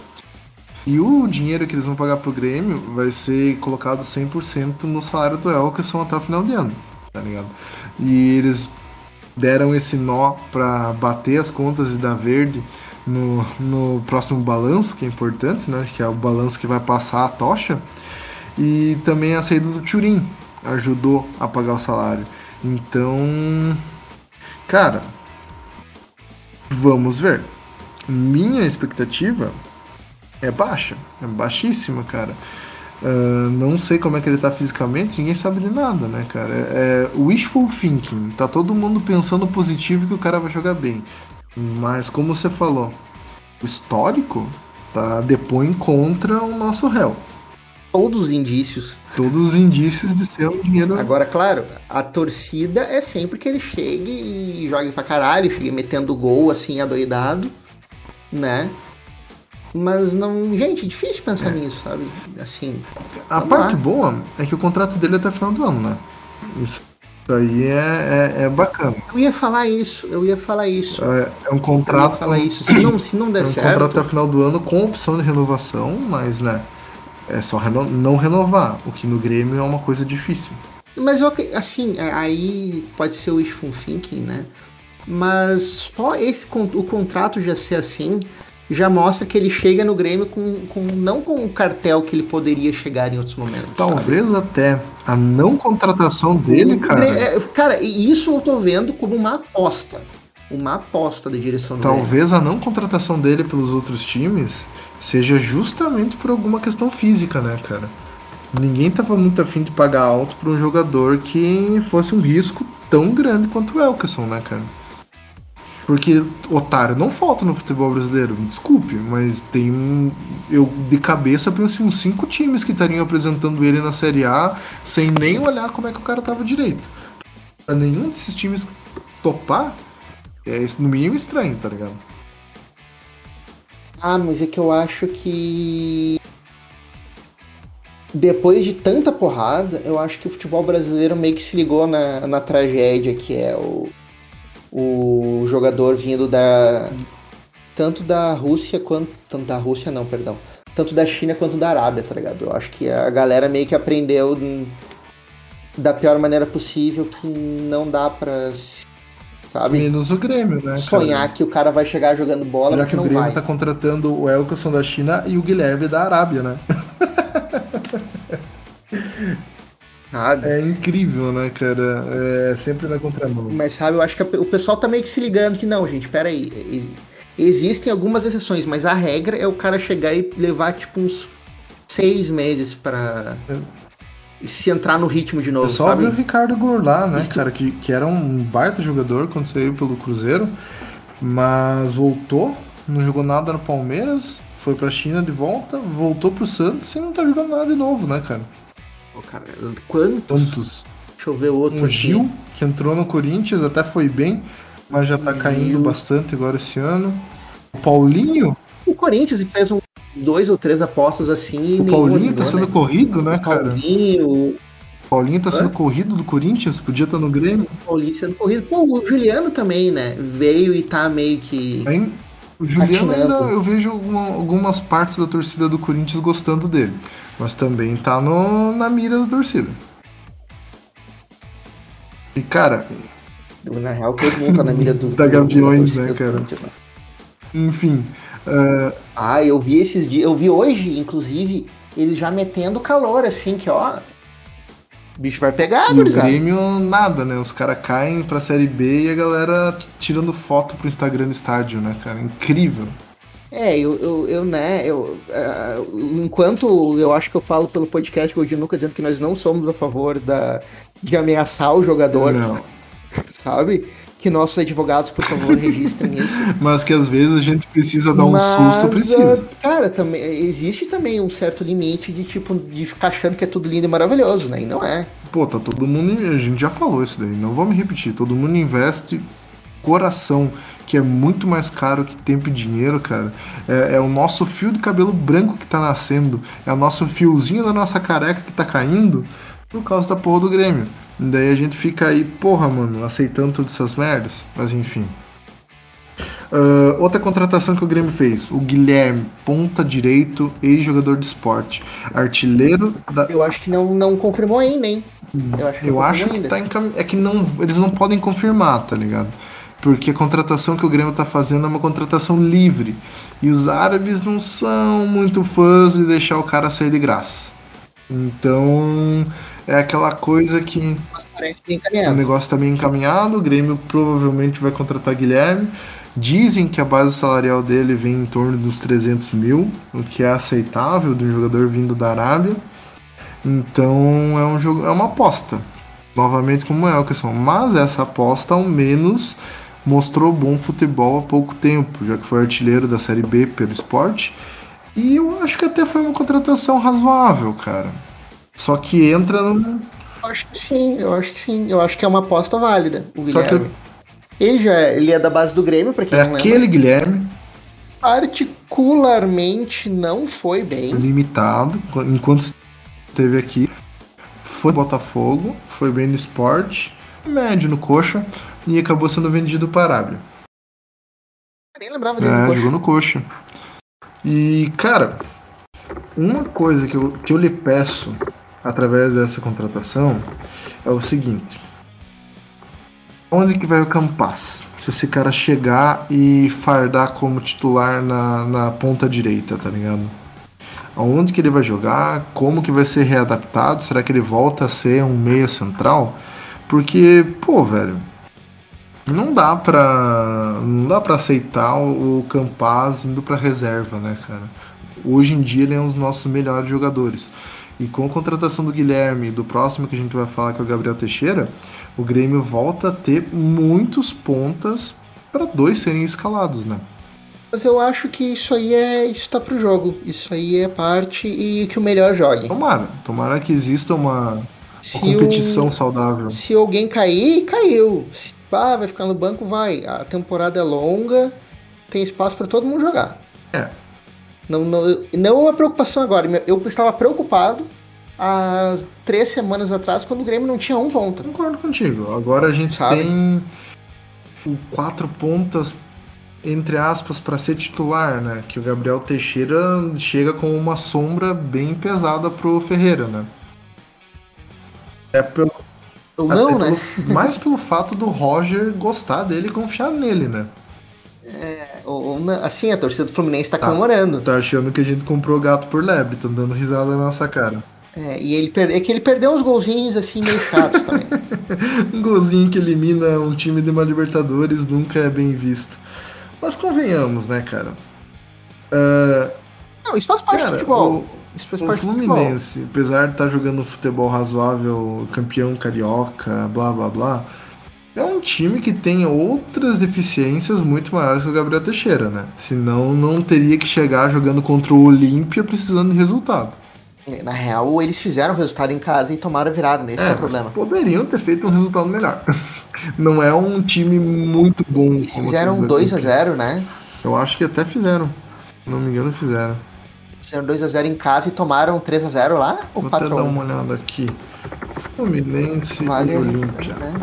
E o dinheiro que eles vão pagar pro Grêmio vai ser colocado 100% no salário do Elkerson até o final de ano, tá ligado? E eles deram esse nó para bater as contas e dar verde no, no próximo balanço, que é importante, né? Que é o balanço que vai passar a tocha. E também a saída do Turim ajudou a pagar o salário. Então, cara, vamos ver. Minha expectativa é baixa, é baixíssima, cara. Uh, não sei como é que ele tá fisicamente, ninguém sabe de nada, né, cara? É, é wishful thinking. Tá todo mundo pensando positivo que o cara vai jogar bem. Mas como você falou, o histórico tá depõe contra o nosso réu. todos os indícios. Todos os indícios de ser um dinheiro. Agora, claro, a torcida é sempre que ele chegue e jogue pra caralho, chegue metendo gol assim, adoidado, né? Mas não. Gente, é difícil pensar é. nisso, sabe? Assim. A parte lá. boa é que o contrato dele é até final do ano, né? Isso aí é, é, é, bacana. Eu ia falar isso, eu ia falar isso. É, é um contrato. Eu ia falar isso. Se não, se não der é um certo. contrato até final do ano com opção de renovação, mas, né? É só reno não renovar, o que no Grêmio é uma coisa difícil. Mas assim, é, aí pode ser o wishful thinking, né? Mas só esse o contrato já ser assim já mostra que ele chega no Grêmio com, com não com o cartel que ele poderia chegar em outros momentos. Talvez sabe? até a não contratação dele, cara. É, cara, isso eu tô vendo como uma aposta. Uma aposta da direção do Talvez Grêmio. a não contratação dele pelos outros times seja justamente por alguma questão física, né, cara? Ninguém tava muito afim de pagar alto para um jogador que fosse um risco tão grande quanto o Elkerson, né, cara? Porque otário não falta no futebol brasileiro, me desculpe, mas tem um. Eu de cabeça penso em uns cinco times que estariam apresentando ele na Série A sem nem olhar como é que o cara tava direito. Pra nenhum desses times topar, é no mínimo estranho, tá ligado? Ah, mas é que eu acho que. Depois de tanta porrada, eu acho que o futebol brasileiro meio que se ligou na, na tragédia que é o o jogador vindo da tanto da Rússia quanto tanto da Rússia não, perdão, tanto da China quanto da Arábia, tá ligado? Eu acho que a galera meio que aprendeu da pior maneira possível que não dá para sabe? Menos o Grêmio, né? Sonhar cara? que o cara vai chegar jogando bola, Já que o Grêmio vai. tá contratando o Elkerson da China e o Guilherme da Arábia, né? Sabe? É incrível, né, cara? É sempre na contramão. Mas sabe, eu acho que o pessoal tá meio que se ligando que não, gente, pera aí. Existem algumas exceções, mas a regra é o cara chegar e levar, tipo, uns seis meses para é. se entrar no ritmo de novo, eu só sabe? vi o Ricardo Goulart, né, Isso cara, que, que era um baita jogador quando saiu pelo Cruzeiro, mas voltou, não jogou nada no Palmeiras, foi pra China de volta, voltou pro Santos e não tá jogando nada de novo, né, cara? Oh, cara, quantos? Quantos? Deixa eu ver outro. O Gil, que entrou no Corinthians, até foi bem, mas já tá caindo bastante agora esse ano. O Paulinho? O Corinthians fez um, dois ou três apostas assim. O Paulinho tá sendo né? corrido, né, cara? Paulinho. O Paulinho tá sendo Hã? corrido do Corinthians, podia estar tá no Grêmio. Paulinho sendo corrido. Pô, o Juliano também, né? Veio e tá meio que. Aí, o Juliano ainda, eu vejo uma, algumas partes da torcida do Corinthians gostando dele mas também tá no, na mira da torcida. E cara. Na real, todo mundo tá na mira do. da Gaviões, né, cara? Né? Enfim. Uh... Ah, eu vi esses dias. Eu vi hoje, inclusive, eles já metendo calor, assim, que ó. O bicho vai pegar, E o Grêmio, nada, né? Os caras caem pra Série B e a galera tirando foto pro Instagram do estádio, né, cara? Incrível. É, eu, eu, eu né, eu, uh, enquanto eu acho que eu falo pelo podcast Goldinho nunca dizendo que nós não somos a favor da, de ameaçar o jogador, não. sabe? Que nossos advogados, por favor, registrem isso. Mas que às vezes a gente precisa dar um Mas, susto, precisa. Uh, cara, também, existe também um certo limite de tipo, de ficar achando que é tudo lindo e maravilhoso, né? E não é. Pô, tá todo mundo. A gente já falou isso daí, não vou me repetir. Todo mundo investe coração que é muito mais caro que tempo e dinheiro, cara. É, é, o nosso fio de cabelo branco que tá nascendo, é o nosso fiozinho da nossa careca que tá caindo por causa da porra do Grêmio. E daí a gente fica aí, porra, mano, aceitando todas essas merdas. Mas enfim. Uh, outra contratação que o Grêmio fez, o Guilherme, ponta direito, ex-jogador de esporte, artilheiro da. Eu acho que não, não confirmou ainda, hein? Eu acho que, eu acho que tá encam... É que não, eles não podem confirmar, tá ligado? Porque a contratação que o Grêmio está fazendo é uma contratação livre. E os árabes não são muito fãs de deixar o cara sair de graça. Então é aquela coisa que. O negócio está bem encaminhado, o Grêmio provavelmente vai contratar Guilherme. Dizem que a base salarial dele vem em torno dos 300 mil, o que é aceitável de um jogador vindo da Arábia. Então é, um jogo, é uma aposta. Novamente como é o que são. Mas essa aposta ao menos mostrou bom futebol há pouco tempo, já que foi artilheiro da Série B pelo esporte E eu acho que até foi uma contratação razoável, cara. Só que entra no. Eu acho que sim, eu acho que sim. Eu acho que é uma aposta válida, o Guilherme. Só que. Ele já é, ele é da base do Grêmio, pra quem é não aquele lembra. Guilherme. Particularmente não foi bem. Limitado, enquanto esteve aqui. Foi Botafogo, foi bem no esporte, médio no coxa e acabou sendo vendido para Arábia. nem lembrava dele é, jogou no coxa. E, cara, uma coisa que eu, que eu lhe peço através dessa contratação é o seguinte. Onde que vai o Campas? Se esse cara chegar e fardar como titular na, na ponta direita, tá ligado? Aonde que ele vai jogar? Como que vai ser readaptado? Será que ele volta a ser um meia central? Porque, pô, velho, não dá pra não dá para aceitar o Campaz indo para reserva, né, cara? Hoje em dia ele é um dos nossos melhores jogadores. E com a contratação do Guilherme, do próximo que a gente vai falar que é o Gabriel Teixeira, o Grêmio volta a ter muitos pontas para dois serem escalados, né? Mas eu acho que isso aí é. Isso tá pro jogo. Isso aí é parte e que o melhor jogue. Tomara. Tomara que exista uma, uma competição o, saudável. Se alguém cair, caiu. Se ah, vai ficar no banco, vai. A temporada é longa, tem espaço para todo mundo jogar. É. Não, não, não a preocupação agora. Eu estava preocupado há três semanas atrás, quando o Grêmio não tinha um ponto. Concordo contigo. Agora a gente Sabe? tem quatro pontas entre aspas, para ser titular, né? Que o Gabriel Teixeira chega com uma sombra bem pesada pro Ferreira, né? É pelo. Ou não, né? Pelo, mais pelo fato do Roger gostar dele e confiar nele, né? É, ou, assim, a torcida do Fluminense tá, tá comemorando. Tá achando que a gente comprou gato por lebre, tá dando risada na nossa cara. É, e ele é que ele perdeu uns golzinhos assim meio chatos também. um golzinho que elimina um time de uma Libertadores nunca é bem visto. Mas convenhamos, né, cara? Uh, não, isso faz parte cara, do futebol. O, o Fluminense, do apesar de estar tá jogando futebol razoável, campeão carioca, blá blá blá, é um time que tem outras deficiências muito maiores que o Gabriel Teixeira, né? Senão não teria que chegar jogando contra o Olímpia precisando de resultado. Na real, eles fizeram o resultado em casa e tomaram a virada, nesse é, é o problema. Poderiam ter feito um resultado melhor. Não é um time muito bom. Eles fizeram 2 a 0 né? Eu acho que até fizeram. Se não me engano, fizeram. Fizeram 2 a 0 em casa e tomaram 3 a 0 lá? Ou Vou até dar uma olhada aqui. Fluminense vale, e Olímpia. Né?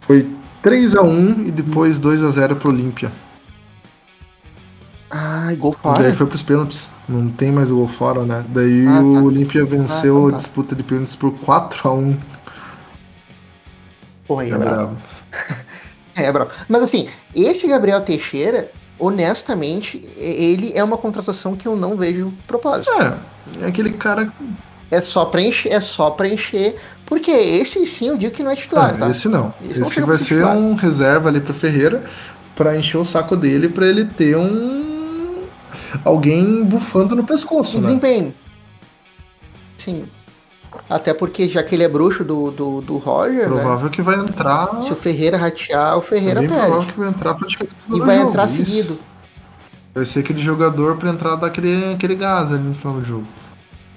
Foi 3 a 1 e depois 2 a 0 pro Olímpia. Ah, gol fora. Daí foi pros pênaltis. Não tem mais o gol fora, né? Daí ah, o tá. Olímpia venceu ah, tá. a disputa de pênaltis por 4x1. Porra, aí é, é bravo. é, bravo. Mas assim, esse Gabriel Teixeira, honestamente, ele é uma contratação que eu não vejo propósito. É, é aquele cara. É só preencher, é só preencher. Porque esse sim eu digo que não é titular, é, tá? Esse não. Esse, esse não vai ser titular. um reserva ali pro Ferreira para encher o saco dele para ele ter um alguém bufando no pescoço, né? Desempenho. Sim. Até porque, já que ele é bruxo do, do, do Roger. Né? Provável né? que vai entrar. Se o Ferreira ratear, o Ferreira é perde. provável que vai entrar praticamente E vai jogo. entrar Isso. seguido. Vai ser aquele jogador para entrar daquele aquele gás ali no final do jogo.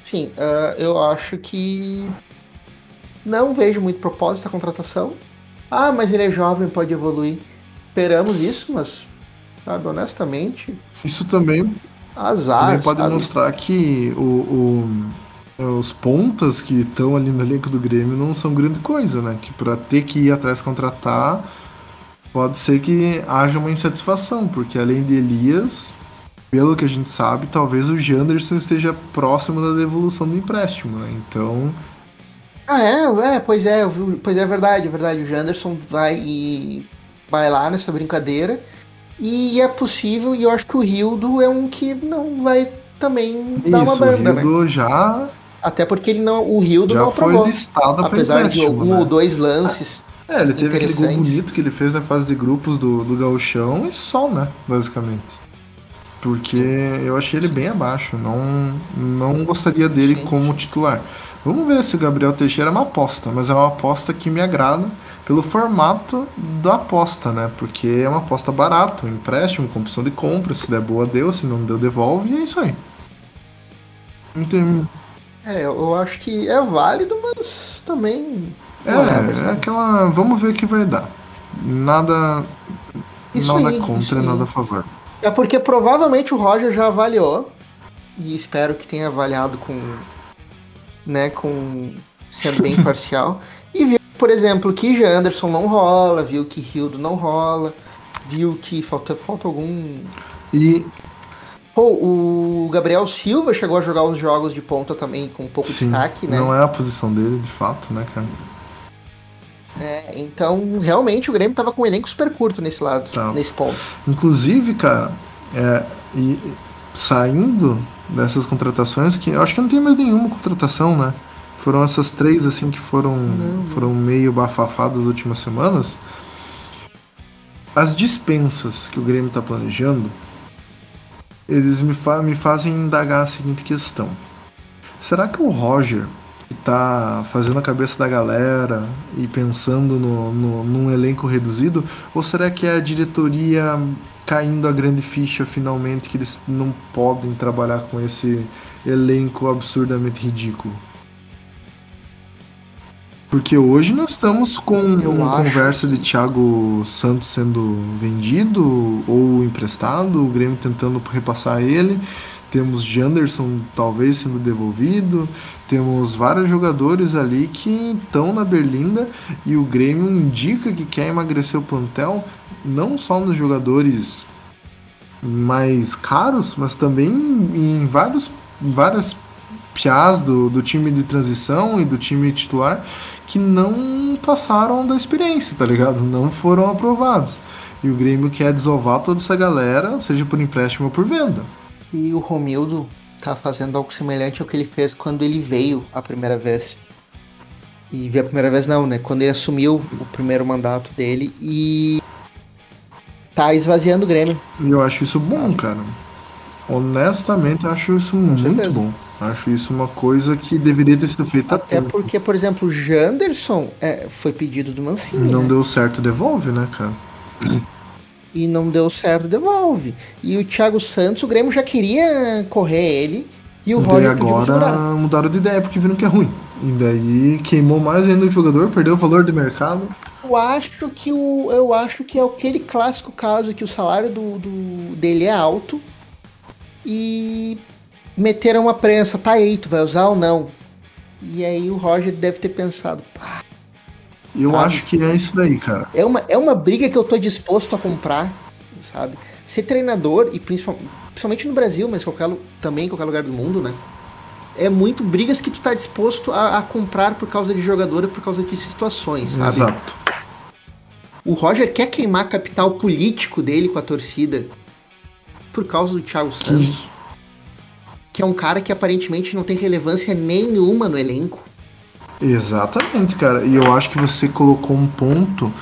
Sim, uh, eu acho que. Não vejo muito propósito essa contratação. Ah, mas ele é jovem, pode evoluir. Esperamos isso, mas, sabe, honestamente, isso também, Azar, também pode sabe? mostrar que o, o, os pontas que estão ali no elenco do Grêmio não são grande coisa, né? Que para ter que ir atrás contratar, pode ser que haja uma insatisfação, porque além de Elias, pelo que a gente sabe, talvez o Janderson esteja próximo da devolução do empréstimo, né? Então. Ah, é, é, pois é, pois é verdade, é verdade. O Janderson vai e vai lá nessa brincadeira. E é possível, e eu acho que o Rildo é um que não vai também Isso, dar uma banda, o Rildo né? já. Até porque ele não, o Rildo já não aprovou. Foi listado apesar de um né? ou dois lances. É, ele teve aquele gol bonito que ele fez na fase de grupos do, do Gauchão e só, né? Basicamente. Porque eu achei ele bem abaixo. Não, não gostaria dele Sim. como titular. Vamos ver se o Gabriel Teixeira é uma aposta, mas é uma aposta que me agrada pelo formato da aposta, né? Porque é uma aposta barata, um empréstimo com opção de compra, se der boa deu, se não deu devolve, e é isso aí. Entendi. É, eu acho que é válido, mas também. É, é aquela. Vamos ver o que vai dar. Nada. Isso nada aí, contra, nada a favor. É porque provavelmente o Roger já avaliou. E espero que tenha avaliado com. né, com. sendo bem parcial. E viu, por exemplo, que Anderson não rola, viu que Hildo não rola, viu que falta, falta algum. E Pô, o Gabriel Silva chegou a jogar os jogos de ponta também com um pouco de destaque, né? Não é a posição dele, de fato, né, cara? É, então, realmente, o Grêmio tava com um elenco super curto nesse lado, tá. nesse ponto. Inclusive, cara, é, e saindo dessas contratações, que eu acho que não tem mais nenhuma contratação, né? Foram essas três, assim, que foram, foram meio bafafadas nas últimas semanas. As dispensas que o Grêmio tá planejando, eles me, fa me fazem indagar a seguinte questão. Será que o Roger está fazendo a cabeça da galera e pensando no, no, num elenco reduzido? Ou será que é a diretoria caindo a grande ficha finalmente que eles não podem trabalhar com esse elenco absurdamente ridículo? Porque hoje nós estamos com Eu uma conversa de Thiago Santos sendo vendido ou emprestado, o Grêmio tentando repassar ele. Temos Janderson talvez sendo devolvido. Temos vários jogadores ali que estão na Berlinda e o Grêmio indica que quer emagrecer o plantel, não só nos jogadores mais caros, mas também em vários, várias piás do, do time de transição e do time titular que não passaram da experiência, tá ligado? Não foram aprovados. E o Grêmio quer desovar toda essa galera, seja por empréstimo ou por venda. E o Romildo tá fazendo algo semelhante ao que ele fez quando ele veio a primeira vez. E veio a primeira vez não, né? Quando ele assumiu o primeiro mandato dele e tá esvaziando o Grêmio. E eu acho isso bom, sabe? cara. Honestamente, eu acho isso Com muito certeza. bom. Acho isso uma coisa que deveria ter sido feita Até porque, por exemplo, o Janderson é, foi pedido do Mancini. Não né? deu certo, devolve, né, cara? E não deu certo, devolve. E o Thiago Santos, o Grêmio já queria correr ele. E o Roger agora mudaram de ideia porque viram que é ruim. E daí queimou mais ainda o jogador, perdeu o valor de mercado. Eu acho que o eu acho que é aquele clássico caso que o salário do, do dele é alto e meteram uma prensa, tá aí, tu vai usar ou não? E aí o Roger deve ter pensado, pá. Eu sabe? acho que é isso daí, cara. É uma, é uma briga que eu tô disposto a comprar, sabe? Ser treinador, e principalmente, principalmente no Brasil, mas qualquer, também em qualquer lugar do mundo, né? É muito brigas que tu tá disposto a, a comprar por causa de jogador e por causa de situações, sabe? Exato. O Roger quer queimar capital político dele com a torcida por causa do Thiago Santos que é um cara que aparentemente não tem relevância nenhuma no elenco. Exatamente, cara. E eu acho que você colocou um ponto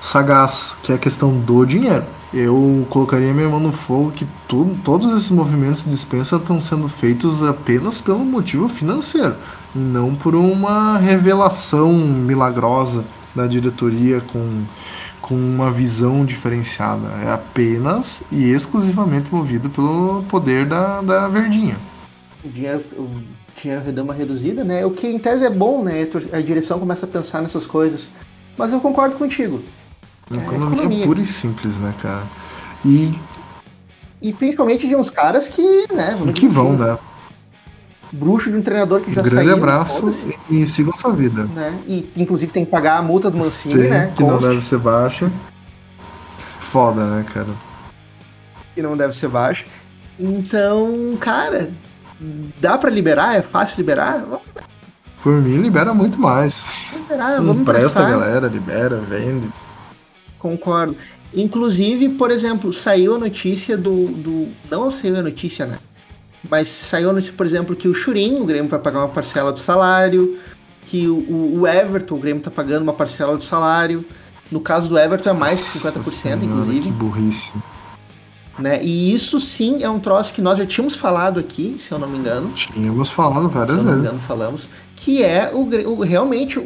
sagaz, que é a questão do dinheiro. Eu colocaria minha mão no fogo que tudo, todos esses movimentos de dispensa estão sendo feitos apenas pelo motivo financeiro não por uma revelação milagrosa da diretoria com, com uma visão diferenciada. É apenas e exclusivamente movido pelo poder da, da Verdinha o dinheiro, o dinheiro deu uma reduzida, né? O que em tese é bom, né? A direção começa a pensar nessas coisas. Mas eu concordo contigo. Economia, é economia pura e simples, né, cara? E. E principalmente de uns caras que, né? Que vão, né? Bruxo de um treinador que já Grande saiu. Grande abraço e, e sigam sua vida. Né? E inclusive tem que pagar a multa do Mancini, Sim, né? Que Conste. não deve ser baixa. Foda, né, cara? Que não deve ser baixa. Então, cara, dá para liberar? É fácil liberar? Por mim, libera muito mais. Liberar, vamos Empresta a galera, libera, vende. Concordo. Inclusive, por exemplo, saiu a notícia do. do não saiu a notícia, né? Mas saiu notícia, por exemplo, que o Churin, o Grêmio vai pagar uma parcela do salário, que o, o Everton, o Grêmio tá pagando uma parcela do salário. No caso do Everton é mais de 50%, senhora, inclusive. Que burrice. Né? E isso sim é um troço que nós já tínhamos falado aqui, se eu não me engano. Tínhamos falado várias se eu não vezes. Me engano, falamos. Que é o, o realmente.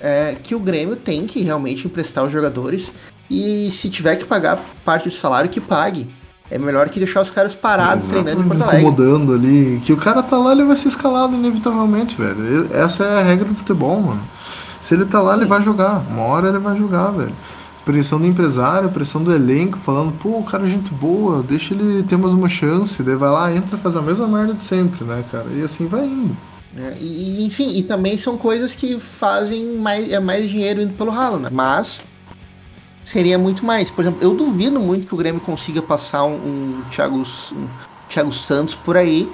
é, que o Grêmio tem que realmente emprestar os jogadores e se tiver que pagar parte do salário, que pague. É melhor que deixar os caras parados Exatamente, treinando em Porto Alegre. incomodando ali. Que o cara tá lá, ele vai ser escalado inevitavelmente, velho. Essa é a regra do futebol, mano. Se ele tá lá, ele vai jogar. Uma hora ele vai jogar, velho. Pressão do empresário, pressão do elenco, falando, pô, o cara é gente boa, deixa ele ter mais uma chance. Daí vai lá, entra, faz a mesma merda de sempre, né, cara? E assim vai indo. É, e, enfim, e também são coisas que fazem mais, é mais dinheiro indo pelo ralo, né? Mas seria muito mais. Por exemplo, eu duvido muito que o Grêmio consiga passar um, um, Thiago, um Thiago Santos por aí,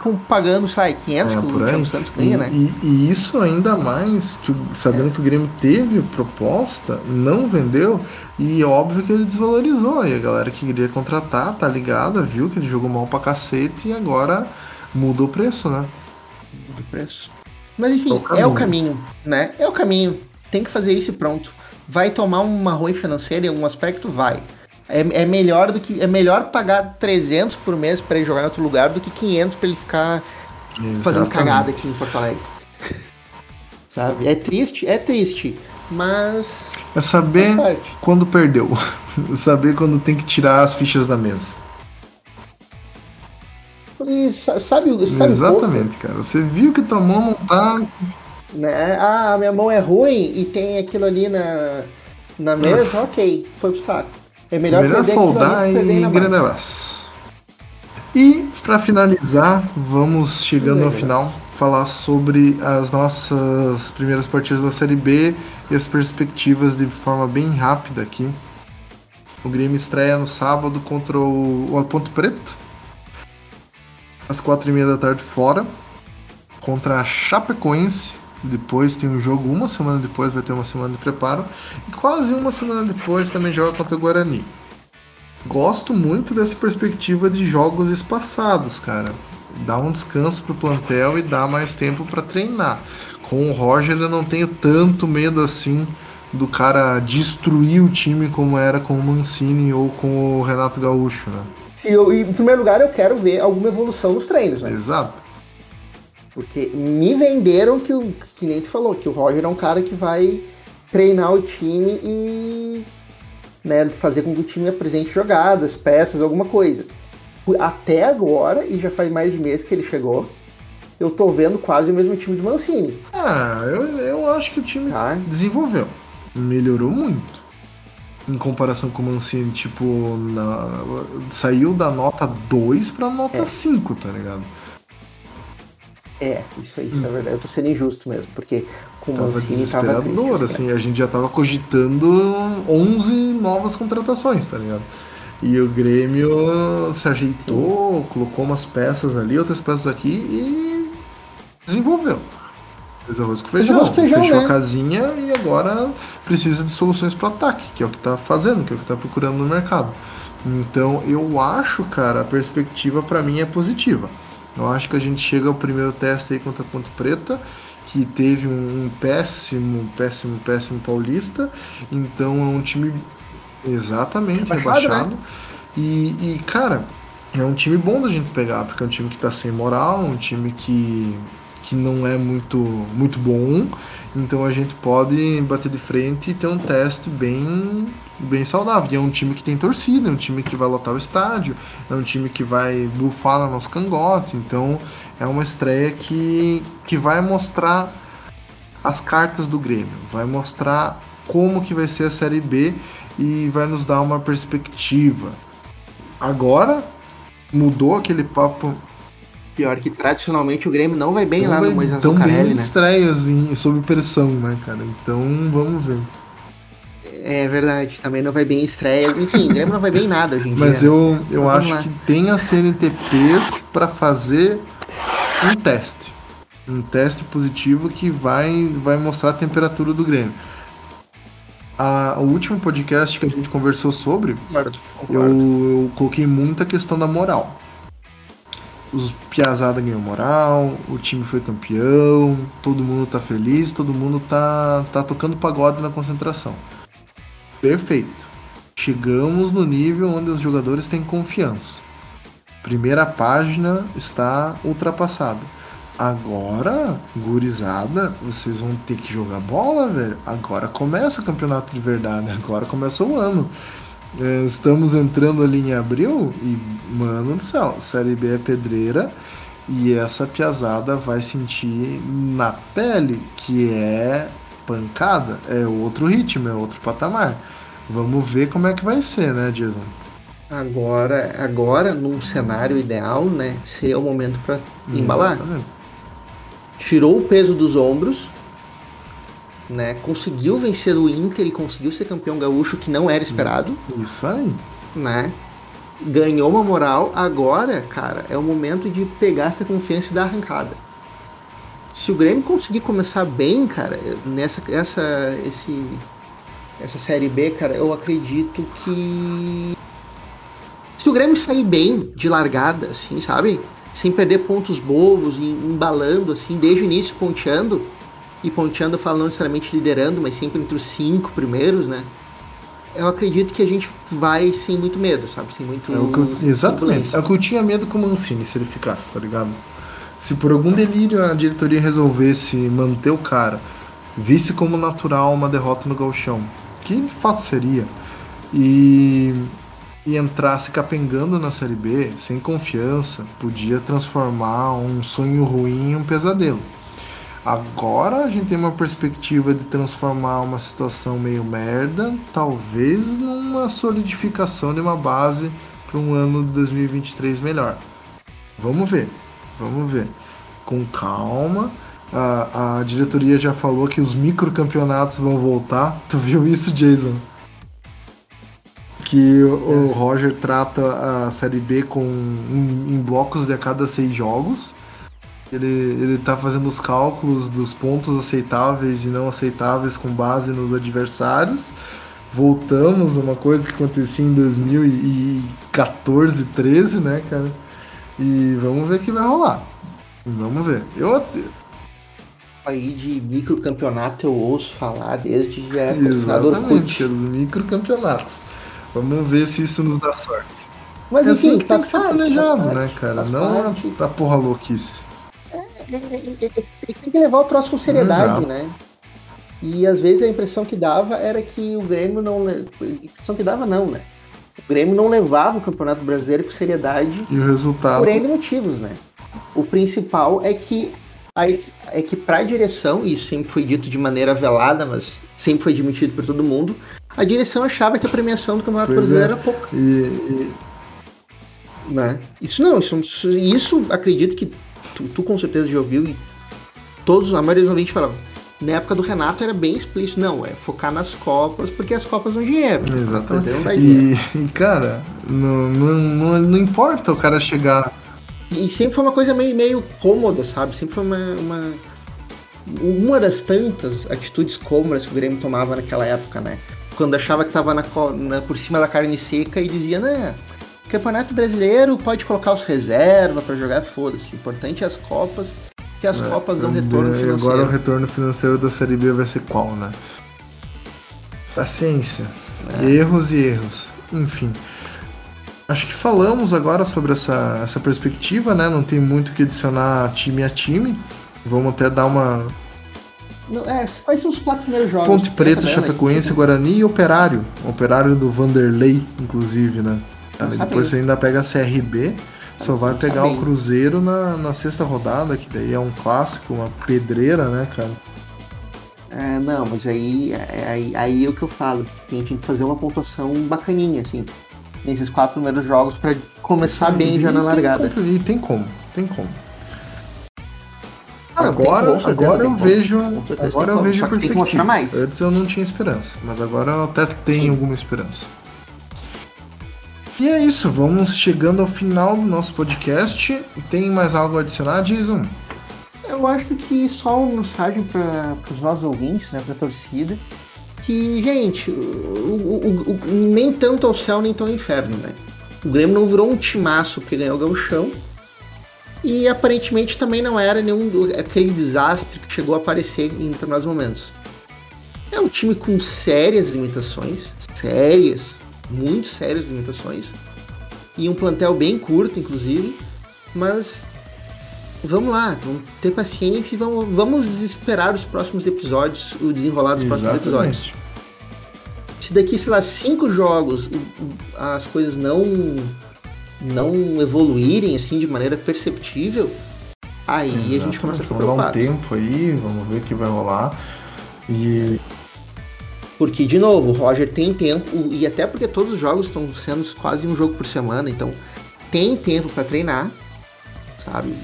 com, pagando, sai, 500 é, que o Thiago Santos ganha, e, né? E, e, isso ainda mais, que, sabendo é. que o Grêmio teve proposta, não vendeu, e óbvio que ele desvalorizou. E a galera que queria contratar, tá ligada, viu que ele jogou mal pra cacete e agora muda o preço, né? Muda o preço. Mas enfim, é o caminho, é o caminho né? É o caminho. Tem que fazer isso e pronto. Vai tomar uma ruim financeira em algum aspecto? Vai. É, é, melhor do que é melhor pagar 300 por mês para ele jogar em outro lugar do que 500 para ele ficar Exatamente. fazendo cagada aqui em Porto Alegre. Sabe? É triste, é triste, mas é saber quando perdeu, saber quando tem que tirar as fichas da mesa. E sabe, sabe Exatamente, cara. Você viu que tua mão não tá né? Ah, minha mão é ruim e tem aquilo ali na, na mesa, ok, foi pro saco. É melhor, melhor perder foldar e grande abraço. E para finalizar, vamos chegando ao final falar sobre as nossas primeiras partidas da Série B e as perspectivas de forma bem rápida aqui. O Grêmio estreia no sábado contra o, o Ponto Preto, às quatro e meia da tarde fora, contra a Chapecoense depois tem um jogo, uma semana depois vai ter uma semana de preparo. E quase uma semana depois também joga contra o Guarani. Gosto muito dessa perspectiva de jogos espaçados, cara. Dá um descanso pro plantel e dá mais tempo para treinar. Com o Roger eu não tenho tanto medo assim do cara destruir o time como era com o Mancini ou com o Renato Gaúcho, né? Eu, em primeiro lugar, eu quero ver alguma evolução nos treinos, né? Exato. Porque me venderam que o que nem tu falou, que o Roger é um cara que vai treinar o time e né, fazer com que o time apresente jogadas, peças, alguma coisa. Até agora, e já faz mais de mês que ele chegou, eu tô vendo quase o mesmo time do Mancini. Ah, eu, eu acho que o time tá. desenvolveu. Melhorou muito. Em comparação com o Mancini, tipo, na, saiu da nota 2 pra nota é. 5, tá ligado? É, isso, isso hum. é verdade. Eu tô sendo injusto mesmo, porque com o Mancini tava triste. Assim, assim, a gente já tava cogitando 11 novas contratações, tá ligado? E o Grêmio se ajeitou, Sim. colocou umas peças ali, outras peças aqui e desenvolveu. Fez arroz com feijão, feijão fechou né? a casinha e agora precisa de soluções para ataque, que é o que tá fazendo, que é o que tá procurando no mercado. Então eu acho, cara, a perspectiva para mim é positiva. Eu acho que a gente chega ao primeiro teste aí contra a Ponte Preta, que teve um péssimo, péssimo, péssimo paulista. Então é um time exatamente rebaixado. rebaixado. Né? E, e, cara, é um time bom da gente pegar, porque é um time que tá sem moral, um time que, que não é muito, muito bom. Então a gente pode bater de frente e ter um teste bem bem saudável. E é um time que tem torcida, é um time que vai lotar o estádio, é um time que vai bufar no nosso cangote. Então é uma estreia que, que vai mostrar as cartas do Grêmio, vai mostrar como que vai ser a Série B e vai nos dar uma perspectiva. Agora mudou aquele papo Pior que tradicionalmente o Grêmio não vai bem não lá vai no Moisés Zuccarelli, né? estreias em, sob pressão, né, cara? Então vamos ver. É verdade, também não vai bem em estreia. Enfim, o Grêmio não vai bem em nada hoje em Mas dia. Mas eu, eu acho que tem as CNTPs para fazer um teste. Um teste positivo que vai, vai mostrar a temperatura do Grêmio. A, o último podcast que a gente conversou sobre, concordo, concordo. Eu, eu coloquei muita questão da moral os Piazada ganhou moral, o time foi campeão, todo mundo tá feliz, todo mundo tá, tá tocando pagode na concentração. Perfeito. Chegamos no nível onde os jogadores têm confiança. Primeira página está ultrapassada. Agora, gurizada, vocês vão ter que jogar bola, velho. Agora começa o campeonato de verdade, agora começa o ano. É, estamos entrando ali em abril e, mano do céu, Série B é pedreira e essa piazada vai sentir na pele que é pancada, é outro ritmo, é outro patamar. Vamos ver como é que vai ser, né, Jason? Agora, agora num cenário ideal, né, seria o momento para embalar. Tirou o peso dos ombros, né? Conseguiu vencer o Inter e conseguiu ser campeão gaúcho que não era esperado. Isso aí. Né? Ganhou uma moral. Agora, cara, é o momento de pegar essa confiança e dar arrancada. Se o Grêmio conseguir começar bem, cara, nessa essa esse essa série B, cara, eu acredito que se o Grêmio sair bem de largada, assim, sabe? sem perder pontos bobos, embalando, assim, desde o início, ponteando. E ponteando, falando não necessariamente liderando, mas sempre entre os cinco primeiros, né? Eu acredito que a gente vai sem muito medo, sabe? Sem muito. É eu, exatamente. É o que eu tinha medo com o Mancini se ele ficasse, tá ligado? Se por algum delírio a diretoria resolvesse manter o cara, visse como natural uma derrota no galchão, que de fato seria, e e entrasse capengando na Série B, sem confiança, podia transformar um sonho ruim em um pesadelo. Agora a gente tem uma perspectiva de transformar uma situação meio merda, talvez numa solidificação de uma base para um ano de 2023 melhor. Vamos ver, vamos ver. Com calma. A, a diretoria já falou que os microcampeonatos vão voltar. Tu viu isso, Jason? que o Roger trata a Série B com em, em blocos de a cada seis jogos. Ele, ele tá fazendo os cálculos dos pontos aceitáveis e não aceitáveis com base nos adversários. Voltamos a uma coisa que acontecia em 2014, 13, né, cara? E vamos ver o que vai rolar. Vamos ver. Eu aí de microcampeonato eu ouço falar desde já é Exatamente, os microcampeonatos. Vamos ver se isso nos dá sorte. Mas é assim, assim que tem que ser planejado, né, cara? Não parte. a porra louquice. É, é, é, tem que levar o troço com seriedade, Exato. né? E às vezes a impressão que dava era que o Grêmio não. A impressão que dava, não, né? O Grêmio não levava o Campeonato Brasileiro com seriedade. E o resultado. Por N motivos, né? O principal é que é que para a direção, e isso sempre foi dito de maneira velada, mas sempre foi admitido por todo mundo, a direção achava que a premiação do Campeonato pois Brasileiro é. era pouca. E, e... Né? Isso não, isso, isso acredito que tu, tu, com certeza já ouviu e todos, a maioria dos ouvintes falavam. Na época do Renato era bem explícito, não, é focar nas Copas, porque as Copas dão dinheiro. Exatamente. Não e, e, cara, não, não, não, não importa o cara chegar e sempre foi uma coisa meio, meio cômoda, sabe? Sempre foi uma, uma, uma das tantas atitudes cômodas que o Grêmio tomava naquela época, né? Quando achava que estava na, na, por cima da carne seca e dizia, né? Campeonato Brasileiro pode colocar os reservas para jogar, foda-se. Importante é as Copas, que as é, Copas dão retorno financeiro. Agora o retorno financeiro da Série B vai ser qual, né? Paciência. É. Erros e erros. Enfim. Acho que falamos agora sobre essa, essa perspectiva, né? Não tem muito o que adicionar time a time. Vamos até dar uma. Não, é, quais são os quatro primeiros jogos? Ponte Preta, Chapecoense, Guarani e Operário. Operário do Vanderlei, inclusive, né? Depois você ainda pega a CRB, só vai pegar o Cruzeiro na, na sexta rodada, que daí é um clássico, uma pedreira, né, cara? É, não, mas aí, é, aí, aí é o que eu falo. A gente tem que fazer uma pontuação bacaninha, assim nesses quatro primeiros jogos para começar bem já na largada. E tem como, tem como. Ah, agora, agora eu vejo, agora eu vejo perspectiva. Tem que mostrar mais. Antes eu não tinha esperança, mas agora eu até tenho Sim. alguma esperança. E é isso, vamos chegando ao final do nosso podcast. Tem mais algo a adicionar, Jason? Eu acho que só uma mensagem para os nossos ouvintes, né, para a torcida que, gente, o, o, o, nem tanto ao céu, nem tão ao inferno, né? O Grêmio não virou um timaço porque ganhou o gauchão. E aparentemente também não era nenhum aquele desastre que chegou a aparecer em determinados momentos. É um time com sérias limitações, sérias, muito sérias limitações, e um plantel bem curto, inclusive, mas vamos lá, vamos ter paciência e vamos, vamos esperar os próximos episódios, o desenrolar dos Exatamente. próximos episódios. Se daqui, sei lá, cinco jogos as coisas não não evoluírem assim de maneira perceptível, aí Exatamente. a gente começa a ficar preocupado. Vamos dar um tempo aí, vamos ver o que vai rolar. E porque, de novo, o Roger tem tempo, e até porque todos os jogos estão sendo quase um jogo por semana, então tem tempo para treinar, sabe?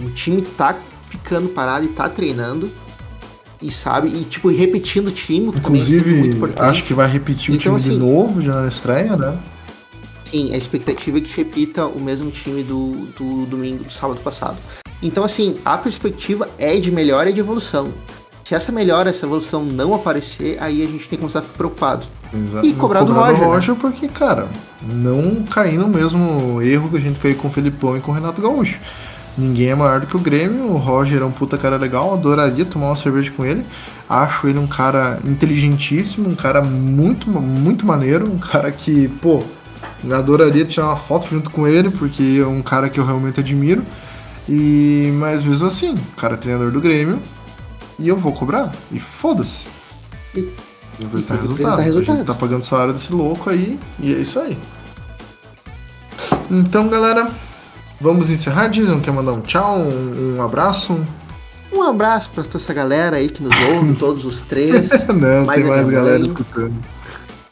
O time tá ficando parado e tá treinando. E sabe, e tipo, repetindo o time é Inclusive, também acho que vai repetir então, o time assim, de novo já na estreia, né? Sim, a expectativa é que repita o mesmo time do, do domingo, do sábado passado. Então, assim, a perspectiva é de melhora e de evolução. Se essa melhora, essa evolução não aparecer, aí a gente tem que começar a ficar preocupado. Exato. E cobrar, do Roger. Do Roger né? porque, cara, não cair no mesmo erro que a gente caiu com o Felipão e com o Renato Gaúcho. Ninguém é maior do que o Grêmio, o Roger é um puta cara legal, adoraria tomar uma cerveja com ele. Acho ele um cara inteligentíssimo, um cara muito, muito maneiro, um cara que, pô, adoraria tirar uma foto junto com ele, porque é um cara que eu realmente admiro. E mas mesmo assim, o cara é treinador do Grêmio, e eu vou cobrar. E foda-se. E, e resultado. resultado. A gente tá pagando o salário desse louco aí. E é isso aí. Então, galera, vamos encerrar. Dizem, quer mandar um tchau, um, um abraço? Um abraço pra toda essa galera aí que nos ouve, todos os três. Não, mais tem mais galera escutando.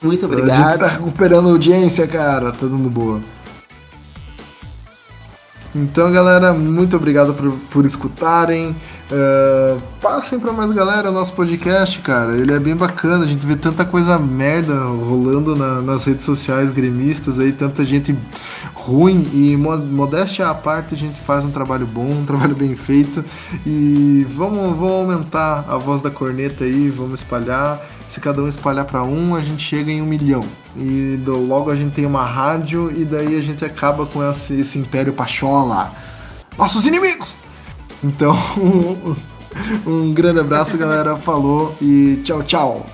Muito obrigado. A gente tá recuperando audiência, cara. Tá dando boa. Então, galera, muito obrigado por, por escutarem. Uh, passem para mais galera o nosso podcast, cara. Ele é bem bacana. A gente vê tanta coisa merda rolando na, nas redes sociais gremistas aí, tanta gente ruim. E modéstia à parte, a gente faz um trabalho bom, um trabalho bem feito. E vamos, vamos aumentar a voz da corneta aí, vamos espalhar. Se cada um espalhar para um, a gente chega em um milhão. E do, logo a gente tem uma rádio e daí a gente acaba com esse, esse império pachola. Nossos inimigos! Então, um, um grande abraço, galera. Falou e tchau, tchau.